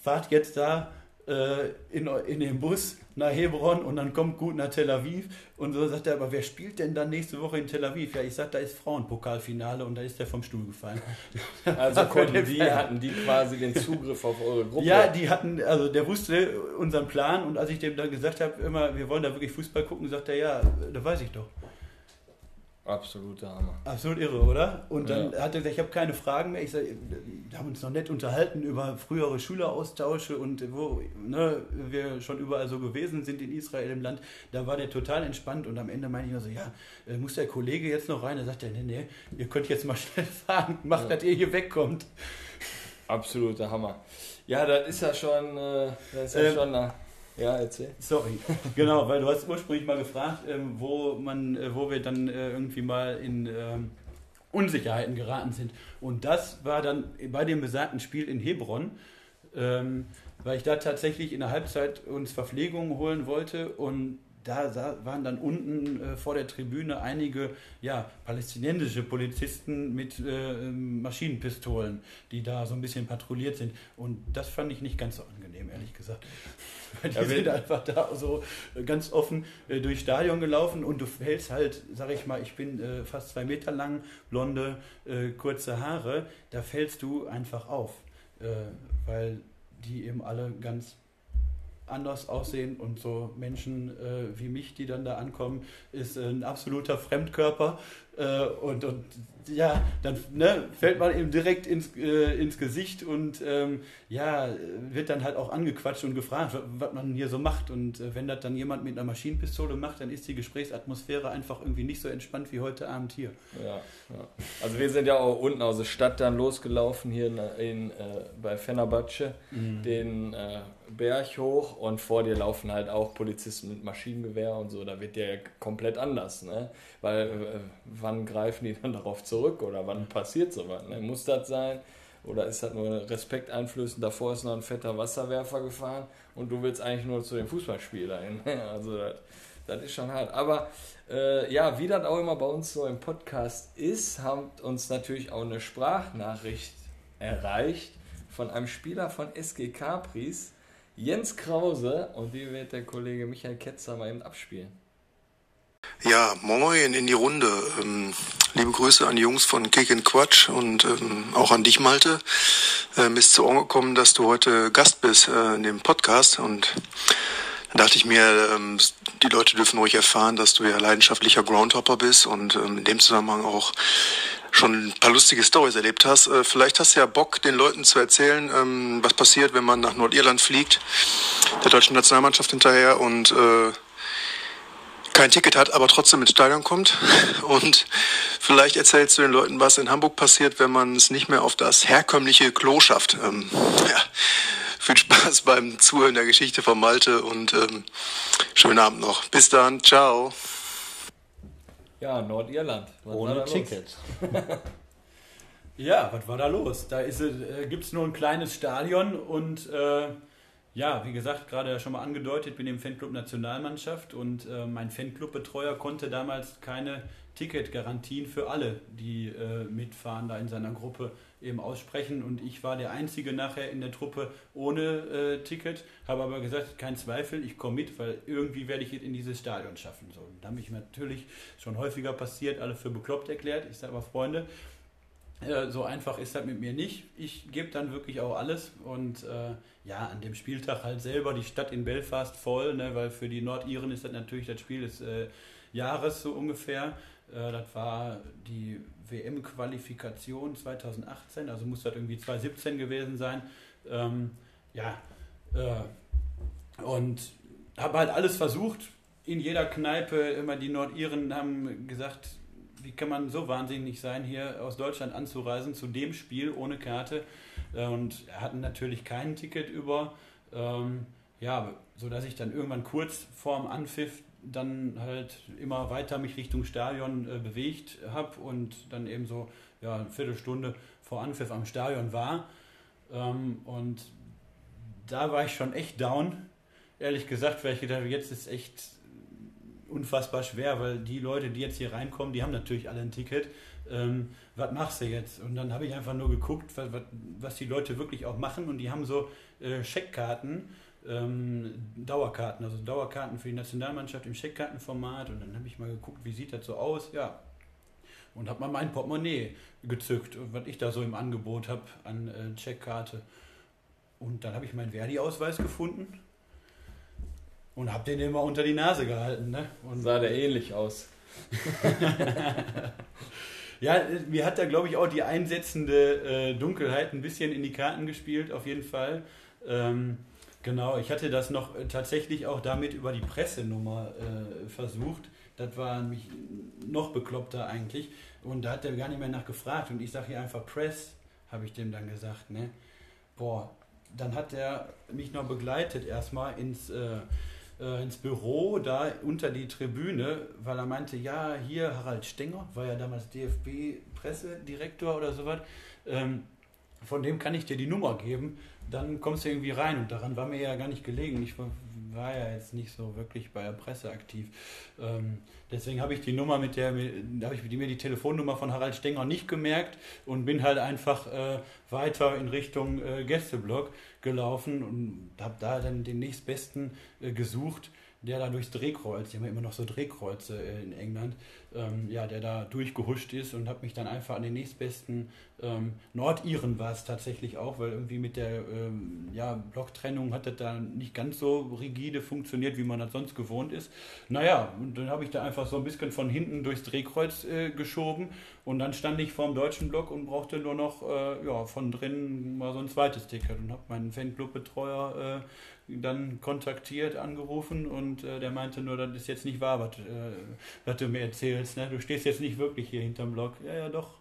fahrt jetzt da äh, in, in den Bus nach Hebron und dann kommt gut nach Tel Aviv. Und so sagt er, aber wer spielt denn dann nächste Woche in Tel Aviv? Ja, ich sag, da ist Frauenpokalfinale und da ist der vom Stuhl gefallen. Also konnten die, hatten die quasi den Zugriff auf eure Gruppe? Ja, die hatten, also der wusste unseren Plan und als ich dem dann gesagt habe, immer, wir wollen da wirklich Fußball gucken, sagt er, ja, da weiß ich doch. Absoluter Hammer. Absolut irre, oder? Und dann ja. hat er gesagt, ich habe keine Fragen mehr. Ich sag, wir haben uns noch nett unterhalten über frühere Schüleraustausche und wo ne, wir schon überall so gewesen sind in Israel im Land. Da war der total entspannt und am Ende meinte ich nur so, ja, äh, muss der Kollege jetzt noch rein? Da sagt er, nee, nee, ihr könnt jetzt mal schnell fahren, macht, ja. dass ihr hier wegkommt. Absoluter Hammer. Ja, das ist ja schon, äh, das ist ja ähm, schon eine ja, erzähl. Sorry. genau, weil du hast ursprünglich mal gefragt, ähm, wo man, äh, wo wir dann äh, irgendwie mal in ähm, Unsicherheiten geraten sind. Und das war dann bei dem besagten Spiel in Hebron, ähm, weil ich da tatsächlich in der Halbzeit uns Verpflegung holen wollte und da waren dann unten äh, vor der Tribüne einige ja, palästinensische Polizisten mit äh, Maschinenpistolen, die da so ein bisschen patrouilliert sind. Und das fand ich nicht ganz so angenehm, ehrlich gesagt. Die ja, sind einfach da so ganz offen äh, durchs Stadion gelaufen und du hältst halt, sag ich mal, ich bin äh, fast zwei Meter lang, blonde, äh, kurze Haare, da fällst du einfach auf, äh, weil die eben alle ganz anders aussehen und so Menschen äh, wie mich, die dann da ankommen, ist ein absoluter Fremdkörper äh, und, und ja, dann ne, fällt man eben direkt ins, äh, ins Gesicht und ähm, ja, wird dann halt auch angequatscht und gefragt, was man hier so macht. Und äh, wenn das dann jemand mit einer Maschinenpistole macht, dann ist die Gesprächsatmosphäre einfach irgendwie nicht so entspannt wie heute Abend hier. Ja, ja. also wir sind ja auch unten aus der Stadt dann losgelaufen hier in, in äh, bei Fenerbahce, mhm. den äh, Berg hoch und vor dir laufen halt auch Polizisten mit Maschinengewehr und so. Da wird der komplett anders, ne? Weil äh, wann greifen die dann darauf zurück oder wann passiert sowas? Ne? Muss das sein? Oder ist das nur Respekt einflößend? Davor ist noch ein fetter Wasserwerfer gefahren und du willst eigentlich nur zu dem Fußballspieler hin. also das, das ist schon hart. Aber äh, ja, wie das auch immer bei uns so im Podcast ist, hat uns natürlich auch eine Sprachnachricht erreicht von einem Spieler von SG Capris, Jens Krause, und die wird der Kollege Michael Ketzer mal eben abspielen. Ja, moin in die Runde. Ähm, liebe Grüße an die Jungs von Kick and Quatsch und ähm, auch an dich, Malte. Ähm, ist zu Ohren gekommen, dass du heute Gast bist äh, in dem Podcast und da dachte ich mir, ähm, die Leute dürfen ruhig erfahren, dass du ja leidenschaftlicher Groundhopper bist und ähm, in dem Zusammenhang auch schon ein paar lustige Stories erlebt hast. Äh, vielleicht hast du ja Bock, den Leuten zu erzählen, ähm, was passiert, wenn man nach Nordirland fliegt, der deutschen Nationalmannschaft hinterher und äh, kein Ticket hat, aber trotzdem ins Stadion kommt. Und vielleicht erzählst du den Leuten, was in Hamburg passiert, wenn man es nicht mehr auf das herkömmliche Klo schafft. Ähm, ja, viel Spaß beim Zuhören der Geschichte von Malte und ähm, schönen Abend noch. Bis dann, ciao. Ja, Nordirland. Was Ohne Ticket. ja, was war da los? Da äh, gibt es nur ein kleines Stadion und äh, Ja, wie gesagt, gerade schon mal angedeutet, bin im Fanclub Nationalmannschaft und äh, mein Fanclubbetreuer konnte damals keine Ticketgarantien für alle, die äh, mitfahren, da in seiner Gruppe eben aussprechen. Und ich war der Einzige nachher in der Truppe ohne äh, Ticket, habe aber gesagt, kein Zweifel, ich komme mit, weil irgendwie werde ich es in dieses Stadion schaffen. So, da habe ich natürlich schon häufiger passiert, alle für bekloppt erklärt. Ich sage aber, Freunde, äh, so einfach ist das mit mir nicht. Ich gebe dann wirklich auch alles und äh, ja, an dem Spieltag halt selber die Stadt in Belfast voll, ne, weil für die Nordiren ist das natürlich das Spiel des äh, Jahres so ungefähr. Äh, das war die WM-Qualifikation 2018, also muss das irgendwie 2017 gewesen sein. Ähm, ja, äh, und habe halt alles versucht. In jeder Kneipe, immer die Nordiren haben gesagt, wie kann man so wahnsinnig sein, hier aus Deutschland anzureisen zu dem Spiel ohne Karte. Äh, und hatten natürlich kein Ticket über. Ähm, ja, so dass ich dann irgendwann kurz vorm Anpfiff dann halt immer weiter mich Richtung Stadion äh, bewegt habe und dann eben so ja, eine Viertelstunde vor Anpfiff am Stadion war. Ähm, und da war ich schon echt down, ehrlich gesagt, weil ich gedacht habe, jetzt ist echt unfassbar schwer, weil die Leute, die jetzt hier reinkommen, die haben natürlich alle ein Ticket. Ähm, was machst du jetzt? Und dann habe ich einfach nur geguckt, was, was, die Leute wirklich auch machen und die haben so äh, Scheckkarten ähm, Dauerkarten, also Dauerkarten für die Nationalmannschaft im Scheckkartenformat und dann habe ich mal geguckt, wie sieht das so aus, ja. Und habe mal mein Portemonnaie gezückt, was ich da so im Angebot habe an äh, Checkkarte. Und dann habe ich meinen Verdi-Ausweis gefunden und habe den immer unter die Nase gehalten. Ne? Und sah der ähnlich aus. ja, mir hat da glaube ich auch die einsetzende äh, Dunkelheit ein bisschen in die Karten gespielt, auf jeden Fall. Ähm, Genau, ich hatte das noch äh, tatsächlich auch damit über die Pressenummer äh, versucht. Das war mich noch bekloppter eigentlich. Und da hat er gar nicht mehr nachgefragt. Und ich sage hier einfach Press, habe ich dem dann gesagt. Ne? Boah, dann hat er mich noch begleitet erstmal ins, äh, äh, ins Büro, da unter die Tribüne, weil er meinte, ja, hier Harald Stenger, war ja damals DFB-Pressedirektor oder sowas. Ähm, von dem kann ich dir die Nummer geben dann kommst du irgendwie rein und daran war mir ja gar nicht gelegen. Ich war, war ja jetzt nicht so wirklich bei der Presse aktiv. Ähm, deswegen habe ich die Nummer mit der, habe ich mir die Telefonnummer von Harald Stenger nicht gemerkt und bin halt einfach äh, weiter in Richtung äh, Gästeblock gelaufen und habe da dann den nächstbesten äh, gesucht der da durchs Drehkreuz, die haben ja immer noch so Drehkreuze äh, in England, ähm, ja, der da durchgehuscht ist und habe mich dann einfach an den nächstbesten ähm, Nordiren war es tatsächlich auch, weil irgendwie mit der ähm, ja, Blocktrennung hat das da nicht ganz so rigide funktioniert, wie man das sonst gewohnt ist. Naja, und dann habe ich da einfach so ein bisschen von hinten durchs Drehkreuz äh, geschoben und dann stand ich vor dem deutschen Block und brauchte nur noch äh, ja, von drinnen mal so ein zweites Ticket und habe meinen Fanclub-Betreuer äh, dann kontaktiert, angerufen und äh, der meinte nur, das ist jetzt nicht wahr, was, äh, was du mir erzählst. Ne? Du stehst jetzt nicht wirklich hier hinterm Block. Ja, ja, doch.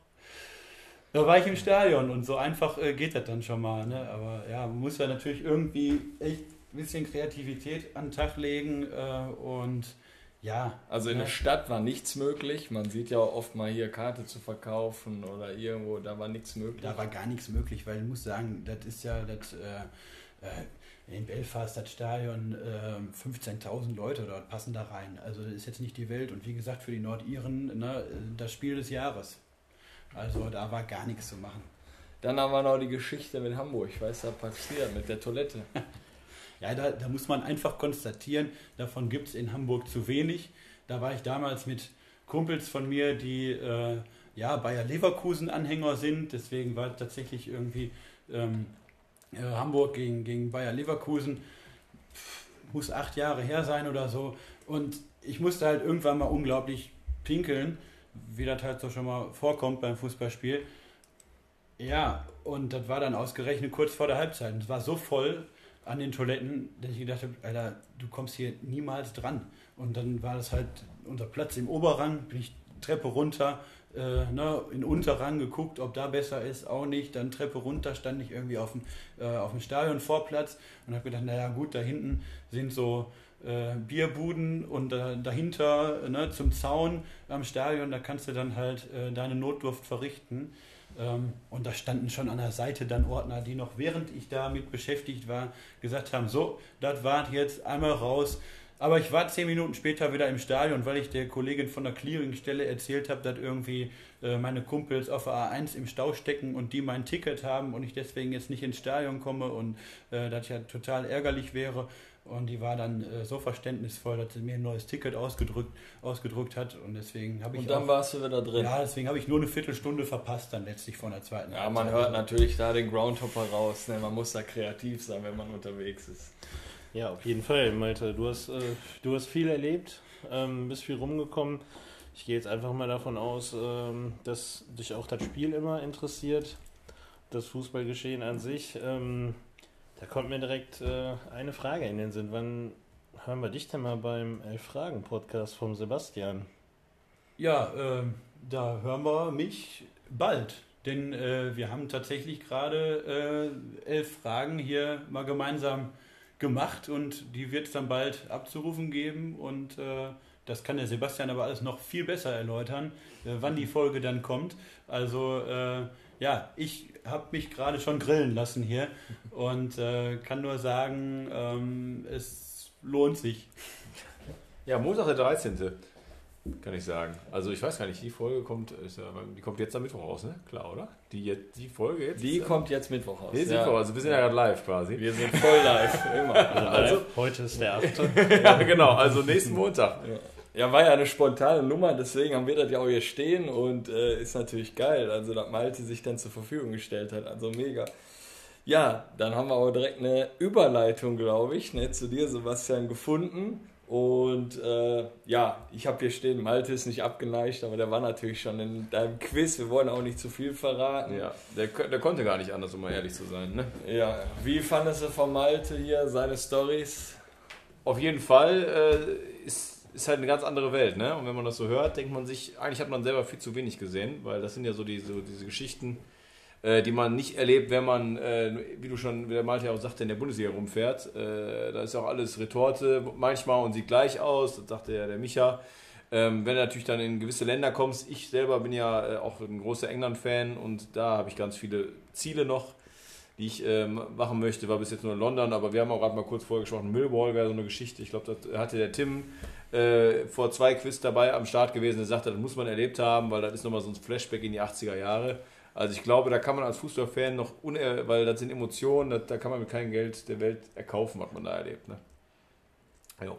Da war ich im Stadion und so einfach äh, geht das dann schon mal. Ne? Aber ja, man muss ja natürlich irgendwie echt ein bisschen Kreativität an den Tag legen äh, und ja. Also in ne? der Stadt war nichts möglich. Man sieht ja oft mal hier Karte zu verkaufen oder irgendwo, da war nichts möglich. Da war gar nichts möglich, weil ich muss sagen, das ist ja das. In Belfast das Stadion äh, 15.000 Leute dort passen da rein. Also das ist jetzt nicht die Welt. Und wie gesagt, für die Nordiren ne, das Spiel des Jahres. Also da war gar nichts zu machen. Dann haben wir noch die Geschichte mit Hamburg. Ich weiß, da passiert mit der Toilette. ja, da, da, muss man einfach konstatieren, davon gibt es in Hamburg zu wenig. Da war ich damals mit Kumpels von mir, die äh, ja, Bayer Leverkusen-Anhänger sind. Deswegen war tatsächlich irgendwie ähm, äh, Hamburg gegen, gegen Bayer Leverkusen, muss acht Jahre her sein oder so. Und ich musste halt irgendwann mal unglaublich pinkeln, wie das halt so schon mal vorkommt beim Fußballspiel. Ja, und das war dann ausgerechnet kurz vor der Halbzeit. Und es war so voll an den Toiletten, dass ich gedacht habe, Alter, du kommst hier niemals dran. Und dann war das halt unser Platz im Oberrang, bin ich Treppe runter, äh, ne, in Unterrang geguckt, ob da besser ist, auch nicht. Dann Treppe runter, stand ich irgendwie auf dem, äh, auf dem Stadionvorplatz und habe gedacht, naja gut, da hinten sind so äh, Bierbuden und dahinter ne, zum Zaun am Stadion, da kannst du dann halt äh, deine Notdurft verrichten. Ähm, und da standen schon an der Seite dann Ordner, die noch während ich damit beschäftigt war, gesagt haben, so, das war jetzt einmal raus. Aber ich war zehn Minuten später wieder im Stadion, weil ich der Kollegin von der Clearingstelle erzählt habe, dass irgendwie äh, meine Kumpels auf der A1 im Stau stecken und die mein Ticket haben und ich deswegen jetzt nicht ins Stadion komme und äh, das ja total ärgerlich wäre. Und die war dann äh, so verständnisvoll, dass sie mir ein neues Ticket ausgedrückt, ausgedruckt hat. Und deswegen habe ich. Und dann auch, warst du wieder drin. Ja, deswegen habe ich nur eine Viertelstunde verpasst, dann letztlich von der zweiten Ja, man Halbzeit. hört natürlich da den Groundhopper raus. Ne? Man muss da kreativ sein, wenn man unterwegs ist. Ja, auf jeden Fall, Malte. Du hast, äh, du hast viel erlebt, ähm, bist viel rumgekommen. Ich gehe jetzt einfach mal davon aus, ähm, dass dich auch das Spiel immer interessiert, das Fußballgeschehen an sich. Ähm, da kommt mir direkt äh, eine Frage in den Sinn. Wann hören wir dich denn mal beim Elf-Fragen-Podcast vom Sebastian? Ja, ähm, da hören wir mich bald. Denn äh, wir haben tatsächlich gerade äh, elf Fragen hier mal gemeinsam gemacht und die wird es dann bald abzurufen geben und äh, das kann der Sebastian aber alles noch viel besser erläutern, äh, wann die Folge dann kommt. Also äh, ja, ich habe mich gerade schon grillen lassen hier und äh, kann nur sagen, ähm, es lohnt sich. Ja, Montag der 13. Kann ich sagen. Also ich weiß gar nicht, die Folge kommt, ist ja, die kommt jetzt am Mittwoch raus, ne? Klar, oder? Die, jetzt, die Folge jetzt? Die kommt jetzt Mittwoch raus. Die ist ja. Mittwoch, also wir sind ja gerade live quasi. Wir sind voll live, immer. Also, Heute ist der 8. ja, genau, also nächsten Montag. Ja, war ja eine spontane Nummer, deswegen haben wir das ja auch hier stehen und äh, ist natürlich geil, also dass Malte sich dann zur Verfügung gestellt hat, also mega. Ja, dann haben wir auch direkt eine Überleitung, glaube ich, ne, zu dir, Sebastian, gefunden. Und äh, ja, ich habe hier stehen, Malte ist nicht abgeneigt, aber der war natürlich schon in deinem Quiz. Wir wollen auch nicht zu viel verraten. Ja, der, der konnte gar nicht anders, um mal ehrlich zu sein. Ne? Ja, wie fandest du von Malte hier seine Stories? Auf jeden Fall äh, ist, ist halt eine ganz andere Welt, ne? Und wenn man das so hört, denkt man sich, eigentlich hat man selber viel zu wenig gesehen, weil das sind ja so, die, so diese Geschichten, die man nicht erlebt, wenn man, äh, wie du schon, wie der Malte auch sagte, in der Bundesliga rumfährt. Äh, da ist ja auch alles Retorte manchmal und sieht gleich aus, das sagte ja der Micha. Ähm, wenn du natürlich dann in gewisse Länder kommst, ich selber bin ja äh, auch ein großer England-Fan und da habe ich ganz viele Ziele noch, die ich ähm, machen möchte. War bis jetzt nur in London, aber wir haben auch gerade mal kurz vorher gesprochen, Millwall wäre so eine Geschichte. Ich glaube, das hatte der Tim äh, vor zwei Quiz dabei am Start gewesen, der sagte, das muss man erlebt haben, weil das ist nochmal so ein Flashback in die 80er Jahre. Also ich glaube, da kann man als Fußballfan noch, uner weil das sind Emotionen, das, da kann man mit keinem Geld der Welt erkaufen, was man da erlebt. Ne? Jo.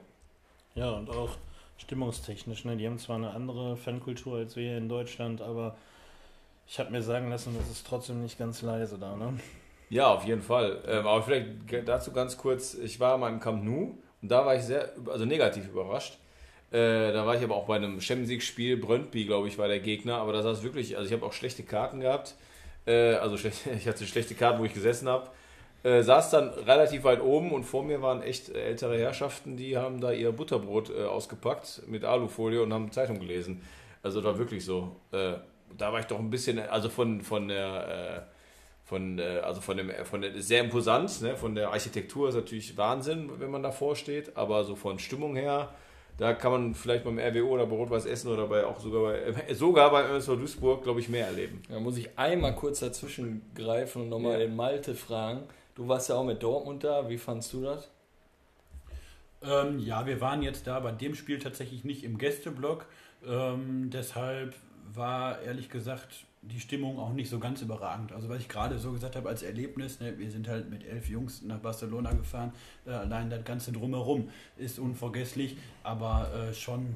Ja, und auch stimmungstechnisch. Ne? Die haben zwar eine andere Fankultur als wir hier in Deutschland, aber ich habe mir sagen lassen, das ist trotzdem nicht ganz leise da. Ne? Ja, auf jeden Fall. Ähm, aber vielleicht dazu ganz kurz, ich war mal im Camp Nou und da war ich sehr, also negativ überrascht. Äh, da war ich aber auch bei einem Champions League-Spiel, Brøndby, glaube ich, war der Gegner, aber da saß wirklich, also ich habe auch schlechte Karten gehabt, äh, also schlecht, ich hatte schlechte Karten, wo ich gesessen habe, äh, saß dann relativ weit oben und vor mir waren echt ältere Herrschaften, die haben da ihr Butterbrot äh, ausgepackt mit Alufolie und haben Zeitung gelesen. Also da wirklich so. Äh, da war ich doch ein bisschen, also von, von der, von, also von dem, von der, sehr imposant, ne? von der Architektur ist natürlich Wahnsinn, wenn man davor steht, aber so von Stimmung her, da kann man vielleicht beim RWO oder bei Rot-Weiß Essen oder bei, auch sogar bei, äh, sogar bei MSV Duisburg, glaube ich, mehr erleben. Da muss ich einmal kurz dazwischen greifen und nochmal Ja. den Malte fragen. Du warst ja auch mit Dortmund da, wie fandst du das? Ähm, ja, wir waren jetzt da bei dem Spiel tatsächlich nicht im Gästeblock. Ähm, deshalb war ehrlich gesagt die Stimmung auch nicht so ganz überragend. Also was ich gerade so gesagt habe als Erlebnis, ne, wir sind halt mit elf Jungs nach Barcelona gefahren, äh, allein das Ganze drumherum ist unvergesslich, aber äh, schon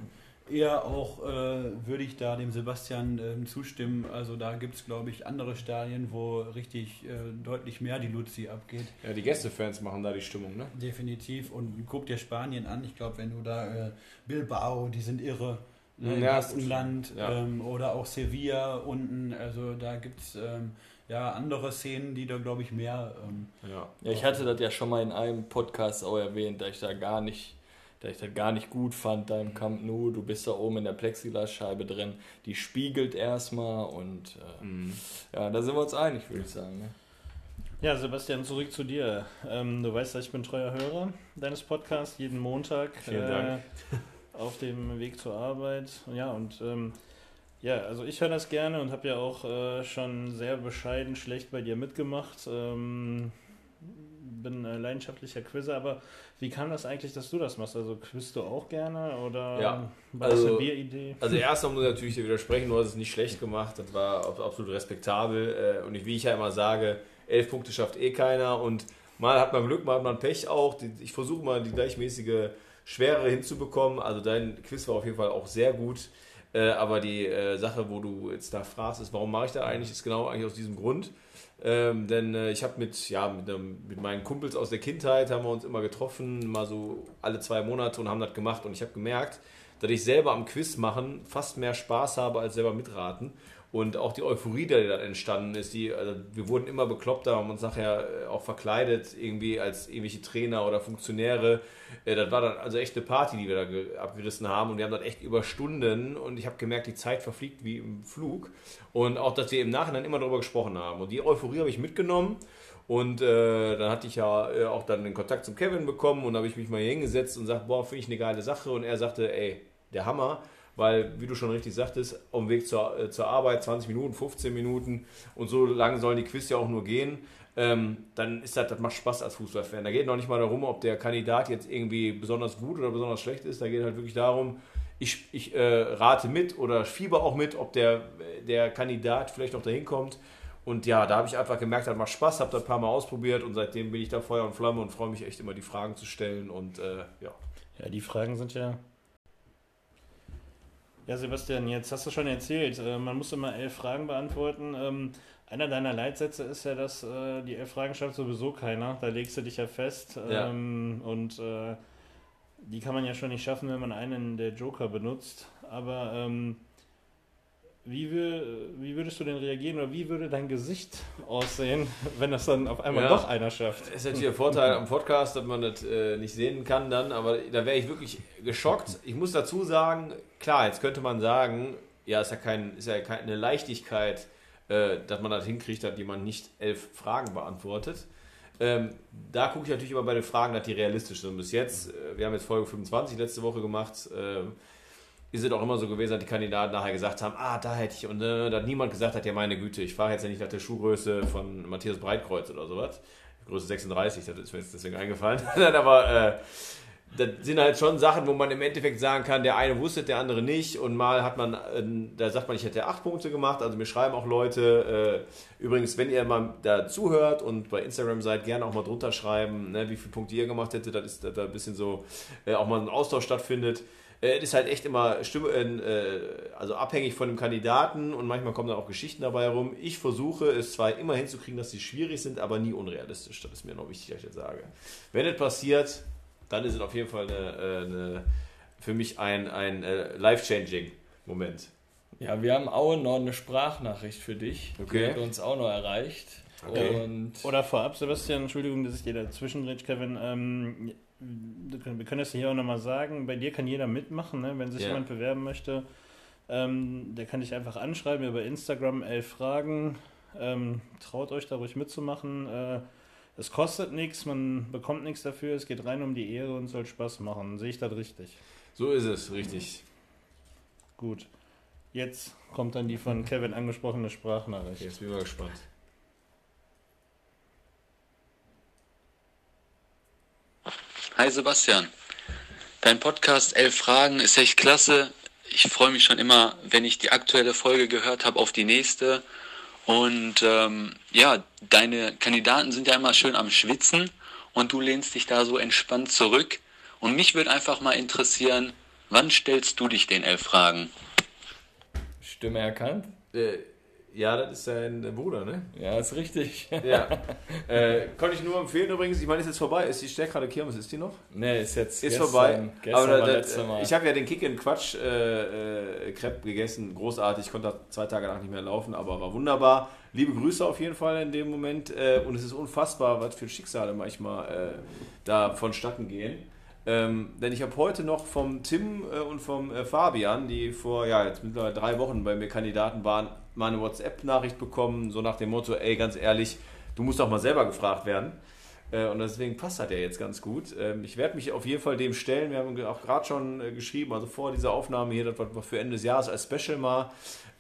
eher auch äh, würde ich da dem Sebastian ähm, zustimmen. Also da gibt es, glaube ich, andere Stadien, wo richtig äh, deutlich mehr die Luzi abgeht. Ja, die Gästefans machen da die Stimmung, ne? Definitiv. Und guck dir Spanien an. Ich glaube, wenn du da äh, Bilbao, die sind irre. Im Ja, Baskenland Ja. ähm, oder auch Sevilla unten. Also da gibt es ähm, ja andere Szenen, die da, glaube ich, mehr. Ähm, Ja. Ja, ich hatte das ja schon mal in einem Podcast auch erwähnt, dass ich da gar nicht, dass ich das gar nicht gut fand, da im Camp Nou. Du bist da oben in der Plexiglasscheibe drin, die spiegelt erstmal und äh, Mhm. ja, da sind wir uns einig, würde ich sagen. Ne? Ja, Sebastian, zurück zu dir. Ähm, du weißt, dass ich bin treuer Hörer deines Podcasts, jeden Montag Vielen Dank. Auf dem Weg zur Arbeit. Ja, und ähm, Ja, also ich höre das gerne und habe ja auch äh, schon sehr bescheiden schlecht bei dir mitgemacht. Ähm, bin äh, leidenschaftlicher Quizzer, aber wie kam das eigentlich, dass du das machst? Also quizst du auch gerne oder Ja, war das also- eine Bieridee? Also erstmal muss ich natürlich dir widersprechen, du hast es nicht schlecht gemacht, das war ab- absolut respektabel. äh, Und wie ich ja immer sage, elf Punkte schafft eh keiner und mal hat man Glück, mal hat man Pech auch. Ich versuche mal die gleichmäßige Schwere hinzubekommen. Also dein Quiz war auf jeden Fall auch sehr gut. Äh, Aber die äh, Sache, wo du jetzt da fragst, ist, warum mache ich das eigentlich, ist genau eigentlich aus diesem Grund. Ähm, denn äh, ich habe mit, ja, mit, einem, mit meinen Kumpels aus der Kindheit haben wir uns immer getroffen, mal so alle zwei Monate und haben das gemacht. Und ich habe gemerkt, dass ich selber am Quiz machen fast mehr Spaß habe als selber mitraten. Und auch die Euphorie, die da entstanden ist, die, also wir wurden immer bekloppter, haben uns nachher äh, auch verkleidet, irgendwie als irgendwelche Trainer oder Funktionäre. Äh, Das war dann also echt eine Party, die wir da ge- abgerissen haben. Und wir haben das echt über Stunden und ich habe gemerkt, die Zeit verfliegt wie im Flug. Und auch, dass wir im Nachhinein immer darüber gesprochen haben. Und die Euphorie habe ich mitgenommen. Und äh, dann hatte ich ja äh, auch dann den Kontakt zum Kevin bekommen und habe ich mich mal hier hingesetzt und gesagt, boah, finde ich eine geile Sache. Und er sagte, ey, der Hammer, weil, wie du schon richtig sagtest, dem Weg zur, äh, zur Arbeit 20 Minuten, 15 Minuten und so lange sollen die Quiz ja auch nur gehen. Ähm, dann ist das, das macht Spaß als Fußballfan. Da geht noch nicht mal darum, ob der Kandidat jetzt irgendwie besonders gut oder besonders schlecht ist. Da geht halt wirklich darum, ich, ich äh, rate mit oder fieber auch mit, ob der, der Kandidat vielleicht noch dahin kommt. Und ja, da habe ich einfach gemerkt, das macht Spaß, habe das ein paar Mal ausprobiert und seitdem bin ich da Feuer und Flamme und freue mich echt immer, die Fragen zu stellen. Und äh, ja. Ja, die Fragen sind ja. Ja, Sebastian, jetzt hast du schon erzählt, äh, man muss immer elf Fragen beantworten. Ähm, einer deiner Leitsätze ist ja, dass äh, die elf Fragen schafft sowieso keiner. Da legst du dich ja fest. Ja. Ähm, und äh, die kann man ja schon nicht schaffen, wenn man einen der Joker benutzt. Aber ähm, wie, wür- wie würdest du denn reagieren oder wie würde dein Gesicht aussehen, wenn das dann auf einmal Ja. doch einer schafft? ist natürlich der Vorteil am Podcast, dass man das äh, nicht sehen kann dann, aber da wäre ich wirklich geschockt. Ich muss dazu sagen, klar, jetzt könnte man sagen, ja, ist ja, kein, ist ja keine Leichtigkeit, äh, dass man das hinkriegt, dass jemand nicht elf Fragen beantwortet. Ähm, da gucke ich natürlich immer bei den Fragen, dass die realistisch sind. Bis jetzt, äh, wir haben jetzt Folge 25 letzte Woche gemacht, ähm, ist es auch immer so gewesen, dass die Kandidaten nachher gesagt haben, ah, da hätte ich, und äh, dass niemand gesagt hat, ja meine Güte, ich fahre jetzt ja nicht nach der Schuhgröße von Matthias Breitkreuz oder sowas. Größe 36, das ist mir jetzt deswegen eingefallen. Aber äh, das sind halt schon Sachen, wo man im Endeffekt sagen kann, der eine wusste, der andere nicht. Und mal hat man, äh, da sagt man, ich hätte acht Punkte gemacht. Also mir schreiben auch Leute, äh, übrigens, wenn ihr mal da zuhört und bei Instagram seid, gerne auch mal drunter schreiben, ne, wie viele Punkte ihr gemacht hättet. Das ist dass da ein bisschen so, äh, auch mal ein Austausch stattfindet. Äh, Es ist halt echt immer Stimme, äh, also abhängig von dem Kandidaten und manchmal kommen da auch Geschichten dabei rum. Ich versuche es zwar immer hinzukriegen, dass sie schwierig sind, aber nie unrealistisch. Das ist mir noch wichtig, dass ich das sage. Wenn es passiert, dann ist es auf jeden Fall eine, äh, eine, für mich ein, ein äh, life-changing Moment. Ja, wir haben auch noch eine Sprachnachricht für dich. Okay. Die hat uns auch noch erreicht. Okay. Und Oder vorab, Sebastian, Entschuldigung, dass ich dir dazwischen Kevin. Ähm, wir können das hier auch nochmal sagen. Bei dir kann jeder mitmachen, ne? wenn sich Ja. jemand bewerben möchte. Ähm, der kann dich einfach anschreiben über Instagram, elf Fragen. Ähm, traut euch da ruhig mitzumachen. Äh, es kostet nichts, man bekommt nichts dafür. Es geht rein um die Ehre und soll Spaß machen. Sehe ich das richtig? So ist es, richtig. Gut. Jetzt kommt dann die von Kevin angesprochene Sprachnachricht. Jetzt bin ich mal gespannt. Hi Sebastian. Dein Podcast Elf Fragen ist echt klasse. Ich freue mich schon immer, wenn ich die aktuelle Folge gehört habe, auf die nächste. Und ähm, ja, deine Kandidaten sind ja immer schön am Schwitzen und du lehnst dich da so entspannt zurück. Und mich würde einfach mal interessieren, wann stellst du dich den Elf Fragen? Stimme erkannt? Äh, ja, das ist sein Bruder, ne? Ja, ist richtig. Ja. äh, konnte ich nur empfehlen übrigens. Ich meine, ist jetzt vorbei. Ist die Stärkrade Kirmes, ist die noch? Ne, ist jetzt Ist gestern, vorbei. Gestern Aber war da- letzte Mal. ich habe ja den Kick in Quatsch äh, äh, Crepe gegessen. Großartig. Ich konnte zwei Tage nach nicht mehr laufen, aber war wunderbar. Liebe Grüße auf jeden Fall in dem Moment. Äh, und es ist unfassbar, was für Schicksale manchmal äh, da vonstatten gehen. Ähm, denn ich habe heute noch vom Tim äh, und vom äh, Fabian, die vor ja, jetzt mittlerweile drei Wochen bei mir Kandidaten waren, mal eine WhatsApp-Nachricht bekommen, so nach dem Motto, ey, ganz ehrlich, du musst doch mal selber gefragt werden. Äh, und deswegen passt das ja jetzt ganz gut. Ähm, ich werde mich auf jeden Fall dem stellen. Wir haben auch gerade schon äh, geschrieben, also vor dieser Aufnahme hier, dass wir für Ende des Jahres als Special mal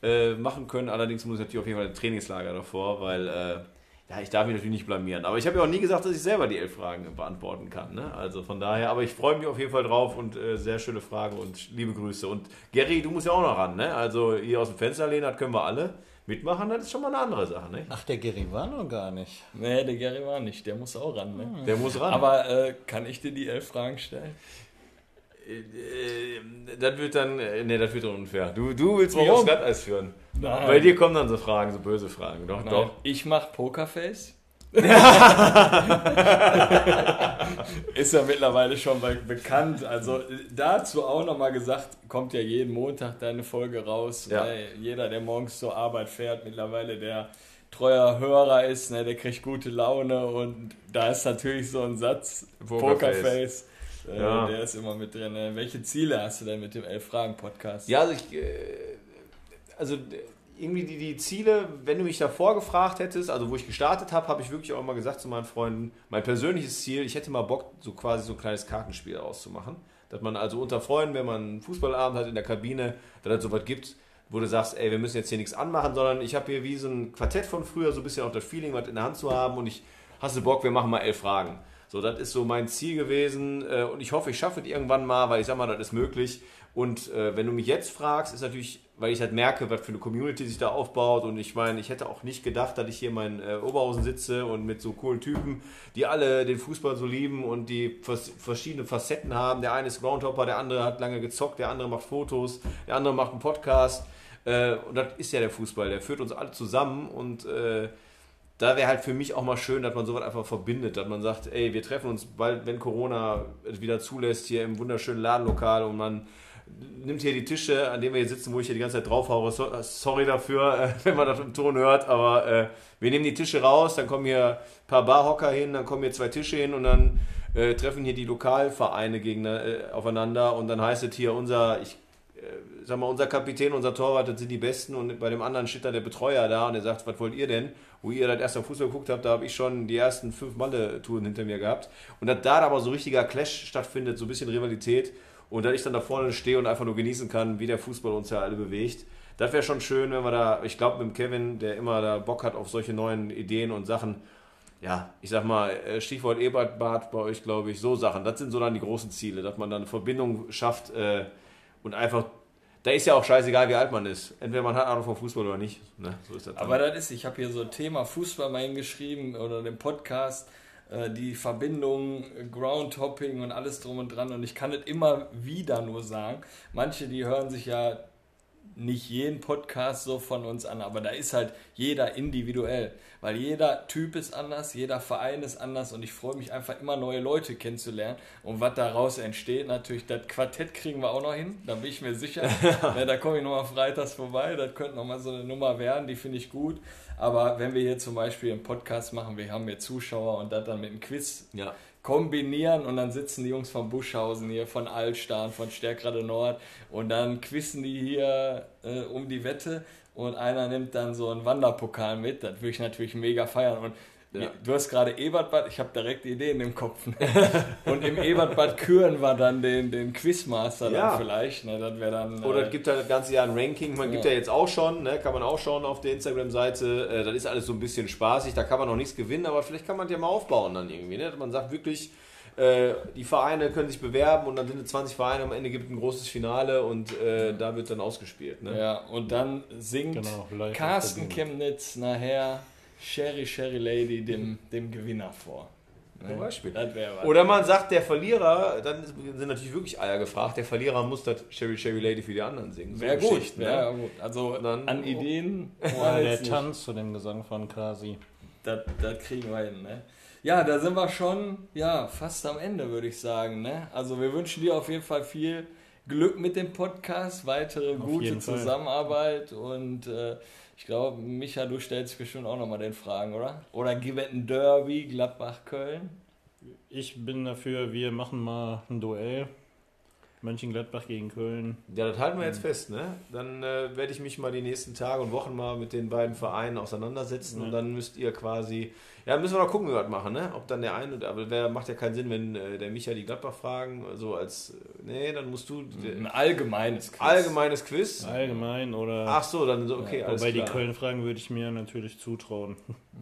äh, machen können. Allerdings muss ich natürlich auf jeden Fall ein Trainingslager davor, weil ja, ich darf mich natürlich nicht blamieren. Aber ich habe ja auch nie gesagt, dass ich selber die elf Fragen beantworten kann. Ne? Also von daher, aber ich freue mich auf jeden Fall drauf und äh, sehr schöne Fragen und liebe Grüße. Und Gary, du musst ja auch noch ran. Ne? Also hier aus dem Fenster lehnen, das können wir alle mitmachen, das ist schon mal eine andere Sache, ne? Ach, der Gary war noch gar nicht. Nee, der Gary war nicht, der muss auch ran, ne? Der muss ran. Aber äh, kann ich dir die elf Fragen stellen? Äh, das wird dann, äh, ne, das wird dann unfair. Du, du willst mich Warum? aufs Glatteis führen. Nein. Bei dir kommen dann so Fragen, so böse Fragen. Doch, Nein, doch. Ich mach Pokerface. ist ja mittlerweile schon be bekannt. Also dazu auch nochmal gesagt, kommt ja jeden Montag deine Folge raus. Ja. Jeder, der morgens zur Arbeit fährt, mittlerweile der treuer Hörer ist, ne, der kriegt gute Laune und da ist natürlich so ein Satz, Pokerface. Pokerface, äh, Ja. der ist immer mit drin. Ne? Welche Ziele hast du denn mit dem Elf-Fragen-Podcast? Ja, also ich, äh, also irgendwie die, die Ziele, wenn du mich davor gefragt hättest, also wo ich gestartet habe, habe ich wirklich auch immer gesagt zu meinen Freunden, mein persönliches Ziel, ich hätte mal Bock, so quasi so ein kleines Kartenspiel auszumachen. Dass man also unter Freunden, wenn man einen Fußballabend hat in der Kabine, dass es sowas gibt, wo du sagst, ey, wir müssen jetzt hier nichts anmachen, sondern ich habe hier wie so ein Quartett von früher, so ein bisschen auch das Feeling, was in der Hand zu haben und ich hast du Bock, wir machen mal elf Fragen. So, das ist so mein Ziel gewesen äh, und ich hoffe, ich schaffe es irgendwann mal, weil ich sag mal, das ist möglich. Und äh, wenn du mich jetzt fragst, ist natürlich, weil ich halt merke, was für eine Community sich da aufbaut und ich meine, ich hätte auch nicht gedacht, dass ich hier in äh, Oberhausen sitze und mit so coolen Typen, die alle den Fußball so lieben und die vers verschiedene Facetten haben. Der eine ist Groundhopper, der andere hat lange gezockt, der andere macht Fotos, der andere macht einen Podcast. Und das ist ja der Fußball, der führt uns alle zusammen und da wäre halt für mich auch mal schön, dass man sowas einfach verbindet, dass man sagt, ey, wir treffen uns bald, wenn Corona es wieder zulässt, hier im wunderschönen Ladenlokal und man nimmt hier die Tische, an denen wir hier sitzen, wo ich hier die ganze Zeit draufhaue. So, sorry dafür, äh, wenn man das im Ton hört, aber äh, wir nehmen die Tische raus, dann kommen hier ein paar Barhocker hin, dann kommen hier zwei Tische hin und dann äh, treffen hier die Lokalvereine gegen, äh, aufeinander und dann heißt es hier unser, ich äh, sag mal, unser Kapitän, unser Torwart, das sind die Besten und bei dem anderen steht da der Betreuer da und der sagt, was wollt ihr denn? Wo ihr das erste Fußball geguckt habt, da habe ich schon die ersten fünf Malle-Touren hinter mir gehabt. Und dass da aber so richtiger Clash stattfindet, so ein bisschen Rivalität und dass ich dann da vorne stehe und einfach nur genießen kann, wie der Fußball uns ja alle bewegt. Das wäre schon schön, wenn wir da, ich glaube mit dem Kevin, der immer da Bock hat auf solche neuen Ideen und Sachen, ja, ich sag mal, äh, Stichwort Ebertbad bei euch, glaube ich, so Sachen. Das sind so dann die großen Ziele, dass man dann eine Verbindung schafft äh, und einfach, da ist ja auch scheißegal, wie alt man ist. Entweder man hat Ahnung vom Fußball oder nicht. Ne? So ist das dann. Aber das ist, ich habe hier so ein Thema Fußball mal hingeschrieben oder den Podcast, äh, die Verbindung, Groundhopping und alles drum und dran. Und ich kann es immer wieder nur sagen. Manche, die hören sich ja nicht jeden Podcast so von uns an, aber da ist halt jeder individuell, weil jeder Typ ist anders, jeder Verein ist anders und ich freue mich einfach immer neue Leute kennenzulernen und was daraus entsteht, natürlich das Quartett kriegen wir auch noch hin, da bin ich mir sicher, ja, da komme ich nochmal freitags vorbei, das könnte nochmal so eine Nummer werden, die finde ich gut, aber wenn wir hier zum Beispiel einen Podcast machen, wir haben hier Zuschauer und das dann mit einem Quiz ja. Kombinieren und dann sitzen die Jungs von Buschhausen hier, von Altstein, von Stärkrade Nord und dann quissen die hier äh, um die Wette und einer nimmt dann so einen Wanderpokal mit. Das würde ich natürlich mega feiern. Und Ja. du hast gerade Ebertbad, ich habe direkt Ideen im Kopf. Ne? und im Ebertbad küren wir dann den, den Quizmaster Ja. dann vielleicht. Ne? Das dann. Oder äh, es gibt halt das ganze Jahr ein Ranking. Man gibt ja Ja. jetzt auch schon, ne, kann man auch schauen auf der Instagram-Seite. Äh, das ist alles so ein bisschen spaßig, da kann man noch nichts gewinnen, aber vielleicht kann man das ja mal aufbauen dann irgendwie. Ne? Man sagt wirklich, äh, die Vereine können sich bewerben und dann sind es 20 Vereine, am Ende gibt es ein großes Finale und äh, da wird dann ausgespielt. Ne? Ja, und dann singt Genau, Carsten. Chemnitz nachher Sherry Sherry Lady dem, dem Gewinner vor. Ne? Zum Beispiel. Wäre was. Oder man sagt, der Verlierer, dann sind natürlich wirklich Eier gefragt, der Verlierer muss das Sherry Sherry Lady für die anderen singen. So Wäre gut, ne? wär gut. Also Dann- an Ideen. Oder der. Tanz zu dem Gesang von Kasi. Das, das kriegen wir hin, ne? Ja, da sind wir schon, ja, fast am Ende, würde ich sagen, ne? Also wir wünschen dir auf jeden Fall viel Glück mit dem Podcast, weitere gute jeden Fall. Zusammenarbeit und äh, ich glaube, Micha, du stellst bestimmt auch nochmal den Fragen, oder? Oder ein Derby, Gladbach-Köln? Ich bin dafür, wir machen mal ein Duell. Mönchengladbach gegen Köln. Ja, das halten wir jetzt fest, ne? Dann äh, werde ich mich mal die nächsten Tage und Wochen mal mit den beiden Vereinen auseinandersetzen Ja. und dann müsst ihr quasi, ja, müssen wir noch gucken, wie wir das machen, ne? Ob dann der eine, oder- aber wer macht ja keinen Sinn, wenn äh, der Micha die Gladbach fragen, so als, nee, dann musst du Ein allgemeines Quiz. allgemeines Quiz. Allgemein oder. Ach so, dann so, okay, alles Wobei die klar. Köln-Fragen würde ich mir natürlich zutrauen.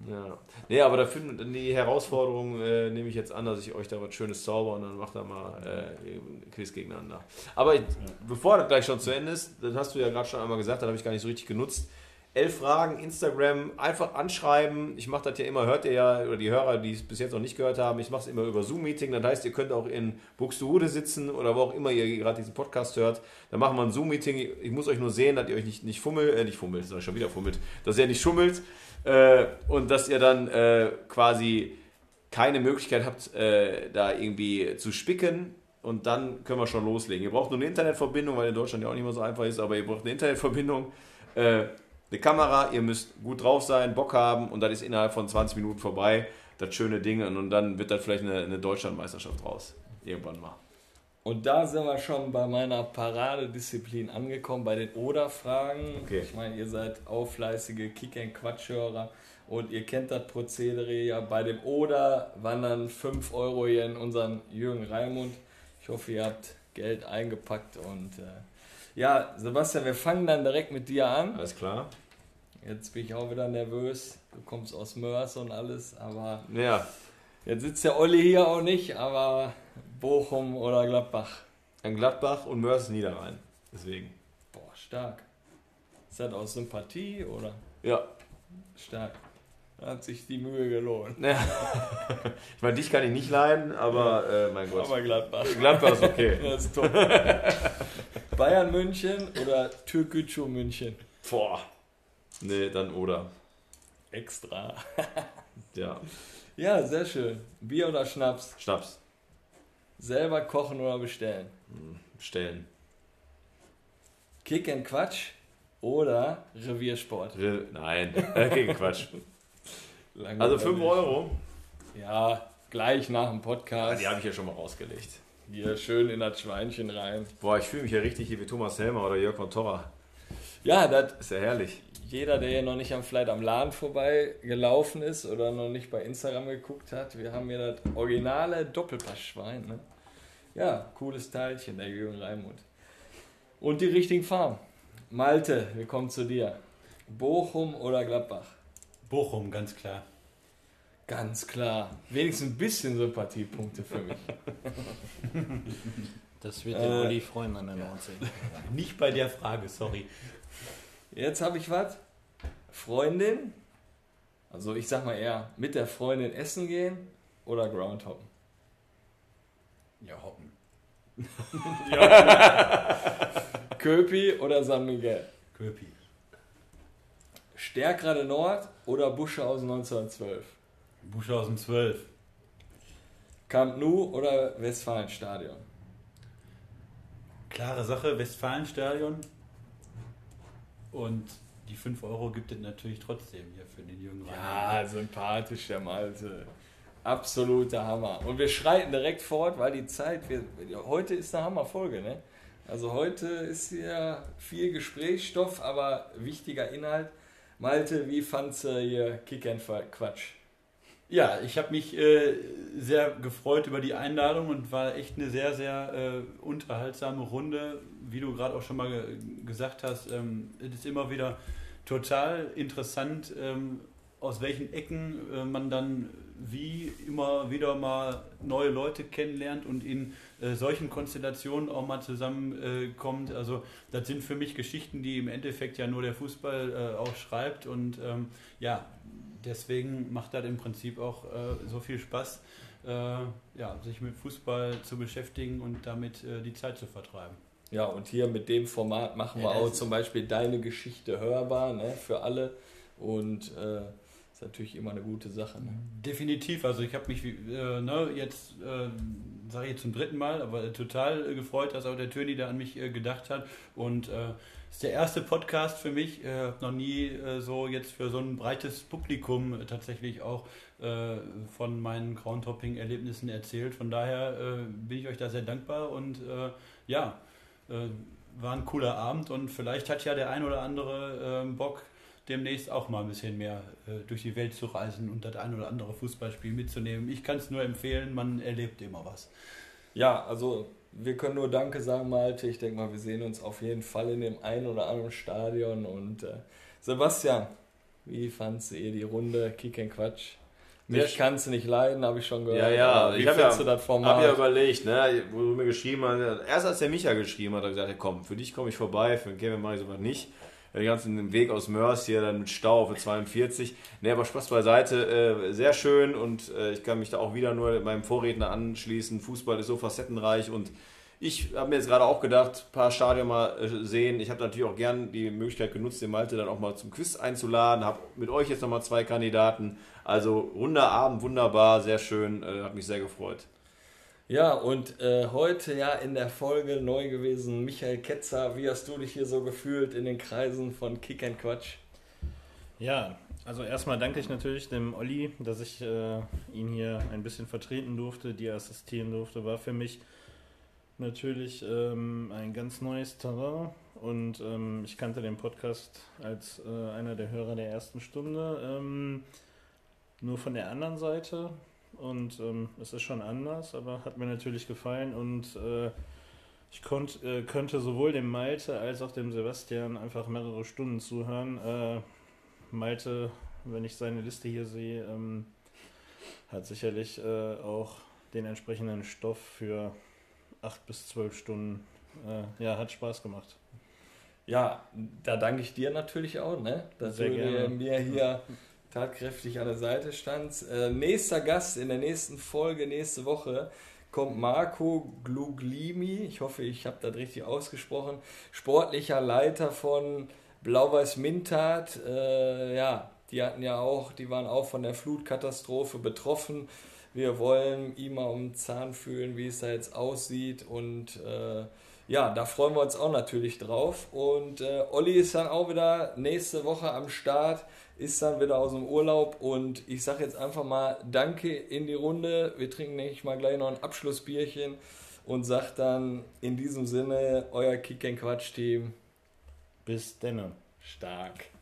Ja. Nee, aber dafür die Herausforderung äh, nehme ich jetzt an, dass ich euch da was Schönes zauber und dann macht da mal äh, ein Quiz gegeneinander. Aber ich, bevor das gleich schon zu Ende ist, das hast du ja gerade schon einmal gesagt, das habe ich gar nicht so richtig genutzt. Elf Fragen, Instagram, einfach anschreiben. Ich mache das ja immer, hört ihr ja, oder die Hörer, die es bis jetzt noch nicht gehört haben, ich mache es immer über Zoom-Meeting. Das heißt, ihr könnt auch in Buxtehude sitzen oder wo auch immer ihr gerade diesen Podcast hört. Da machen wir ein Zoom-Meeting. Ich muss euch nur sehen, dass ihr euch nicht, nicht fummelt, äh, nicht fummelt, sondern schon wieder fummelt, dass ihr nicht schummelt äh, und dass ihr dann äh, quasi keine Möglichkeit habt, äh, da irgendwie zu spicken. Und dann können wir schon loslegen. Ihr braucht nur eine Internetverbindung, weil in Deutschland ja auch nicht mehr so einfach ist, aber ihr braucht eine Internetverbindung, äh, eine Kamera, ihr müsst gut drauf sein, Bock haben und dann ist innerhalb von 20 Minuten vorbei, das schöne Ding. Und dann wird dann vielleicht eine, eine Deutschlandmeisterschaft raus. Irgendwann mal. Und da sind wir schon bei meiner Paradedisziplin angekommen, bei den Oder-Fragen. Okay. Ich meine, ihr seid auch fleißige Kick-and-Quatsch-Hörer und ihr kennt das Prozedere ja. Bei dem Oder wandern 5 Euro hier in unseren Jürgen Raimund. Ich hoffe, ihr habt Geld eingepackt und äh, ja, Sebastian, wir fangen dann direkt mit dir an. Alles klar? Jetzt bin ich auch wieder nervös. Du kommst aus Mörs und alles, aber Ja, jetzt sitzt der Olli hier auch nicht, aber Bochum oder Gladbach. ein Gladbach und Mörs Niederrhein. Deswegen. Boah, stark. Ist das aus Sympathie oder Ja. stark? Da hat sich die Mühe gelohnt. ja. ich meine, dich kann ich nicht leiden, aber äh, mein Gott. Aber Gladbach. Gladbach ist okay. Das ist top. Bayern München oder Türkgücü München? Boah. Nee, dann oder. Extra. Ja. Ja, sehr schön. Bier oder Schnaps? Schnaps. Selber kochen oder bestellen? Stellen. Kick and Quatsch oder Reviersport? Re Nein. Okay, Quatsch. Langweilig. Also 5 Euro. Ja, gleich nach dem Ah, Podcast. die habe ich ja schon mal rausgelegt. Hier schön in das Schweinchen rein. Boah, ich fühle mich ja richtig hier wie Thomas Helmer oder Jörg von Torra. Ja, das Ist ja herrlich. jeder, der hier noch nicht am vielleicht am Laden vorbei gelaufen ist oder noch nicht bei Instagram geguckt hat, wir haben hier das originale Doppelpassschwein. Ne? Ja, cooles Teilchen, der Jürgen Raimund. Und die richtigen Farben. Malte, wir kommen zu dir. Bochum oder Gladbach? Bochum, ganz klar. Ganz klar. Wenigstens ein bisschen Sympathiepunkte für mich. Das wird den Äh, Olli freuen an der Nordsee. Nicht bei der Frage, sorry. Jetzt habe ich was. Freundin. Also ich sag mal eher mit der Freundin essen gehen oder Groundhoppen. Ja, hoppen. Köpi oder San Miguel. Köpi. Stärkrade Nord oder Buschhausen 1912. Buschhausen 12. Camp Nou oder Westfalenstadion. Klare Sache, Westfalenstadion. Und die 5 Euro gibt es natürlich trotzdem hier für den Jürgen Reiner. Ja, sympathisch der Malte. Absoluter Hammer. Und wir schreiten direkt fort, weil die Zeit, wir, heute ist eine Hammerfolge, ne? Also heute ist hier viel Gesprächsstoff, aber wichtiger Inhalt. Malte, wie fandst du hier Kick and Quatsch? Ja, ich habe mich äh, sehr gefreut über die Einladung und war echt eine sehr, sehr äh, unterhaltsame Runde. Wie du gerade auch schon mal ge gesagt hast, ähm, es ist immer wieder total interessant, ähm, aus welchen Ecken äh, man dann wie immer wieder mal neue Leute kennenlernt und in äh, solchen Konstellationen auch mal zusammenkommt. also das sind für mich Geschichten, die im Endeffekt ja nur der Fußball äh, auch schreibt und ähm, ja, deswegen macht das im Prinzip auch äh, so viel Spaß, äh, ja, sich mit Fußball zu beschäftigen und damit äh, die Zeit zu vertreiben. Ja, und hier mit dem Format machen wir Ja, auch zum Beispiel deine Geschichte hörbar ne, für alle. Und äh, ist natürlich immer eine gute Sache. Ne? Definitiv. Also ich habe mich äh, ne, jetzt, äh, sage ich jetzt zum dritten Mal, aber total gefreut, dass auch der Töni da an mich äh, gedacht hat. Und äh, ist der erste Podcast für mich. Ich habe noch nie äh, so jetzt für so ein breites Publikum äh, tatsächlich auch äh, von meinen Groundhopping-Erlebnissen erzählt. Von daher äh, bin ich euch da sehr dankbar und äh, ja, äh, war ein cooler Abend und vielleicht hat ja der ein oder andere Bock, demnächst auch mal ein bisschen mehr durch die Welt zu reisen und das ein oder andere Fußballspiel mitzunehmen. Ich kann es nur empfehlen, man erlebt immer was. Ja, also wir können nur Danke sagen, Malte. Ich denke mal, wir sehen uns auf jeden Fall in dem einen oder anderen Stadion. Und äh, Sebastian, wie fandst du eh die Runde Kick and Quatsch? Mich kannst du nicht leiden, habe ich schon gehört. Ja, ja, wie ich habe ja, du das Format? hab ja überlegt, ne, wo du mir geschrieben hast, erst als der Micha geschrieben hat, hat er gesagt, ja, komm, für dich komme ich vorbei, für den Kevin mache ich sowas nicht. Den ganzen Weg aus Mörs hier dann mit Stau für 42. Ne, aber Spaß beiseite, äh, sehr schön und äh, ich kann mich da auch wieder nur meinem Vorredner anschließen. Fußball ist so facettenreich und ich habe mir jetzt gerade auch gedacht, ein paar Stadien mal äh, sehen. Ich habe natürlich auch gern die Möglichkeit genutzt, den Malte dann auch mal zum Quiz einzuladen. Habe mit euch jetzt nochmal zwei Kandidaten. Also runder Abend, wunderbar, sehr schön, äh, hat mich sehr gefreut. Ja, und äh, heute ja in der Folge neu gewesen, Michael Ketzer. Wie hast du dich hier so gefühlt in den Kreisen von Kick and Quatsch? Ja, also erstmal danke ich natürlich dem Olli, dass ich äh, ihn hier ein bisschen vertreten durfte, dir assistieren durfte. War für mich natürlich ähm, ein ganz neues Terrain und ähm, ich kannte den Podcast als äh, einer der Hörer der ersten Stunde ähm, nur von der anderen Seite und ähm, es ist schon anders, aber hat mir natürlich gefallen und äh, ich konnt, äh, könnte sowohl dem Malte als auch dem Sebastian einfach mehrere Stunden zuhören. Äh, Malte, wenn ich seine Liste hier sehe, ähm, hat sicherlich äh, auch den entsprechenden Stoff für acht bis zwölf Stunden. Äh, ja, hat Spaß gemacht. Ja, da danke ich dir natürlich auch, ne? dass Sehr du gerne. mir hier tatkräftig an der Seite standst. Äh, nächster Gast in der nächsten Folge, nächste Woche, kommt Marco Gluglimi. Ich hoffe, ich habe das richtig ausgesprochen. Sportlicher Leiter von Blau-Weiß Mintat. Äh, ja, die hatten ja auch, die waren auch von der Flutkatastrophe betroffen. Wir wollen ihm mal um den Zahn fühlen, wie es da jetzt aussieht. Und äh, ja, da freuen wir uns auch natürlich drauf. Und äh, Olli ist dann auch wieder nächste Woche am Start, ist dann wieder aus dem Urlaub. Und ich sage jetzt einfach mal Danke in die Runde. Wir trinken, denke ich mal, gleich noch ein Abschlussbierchen. Und sag dann in diesem Sinne, euer Kick Quatsch Team. Bis denne. Stark.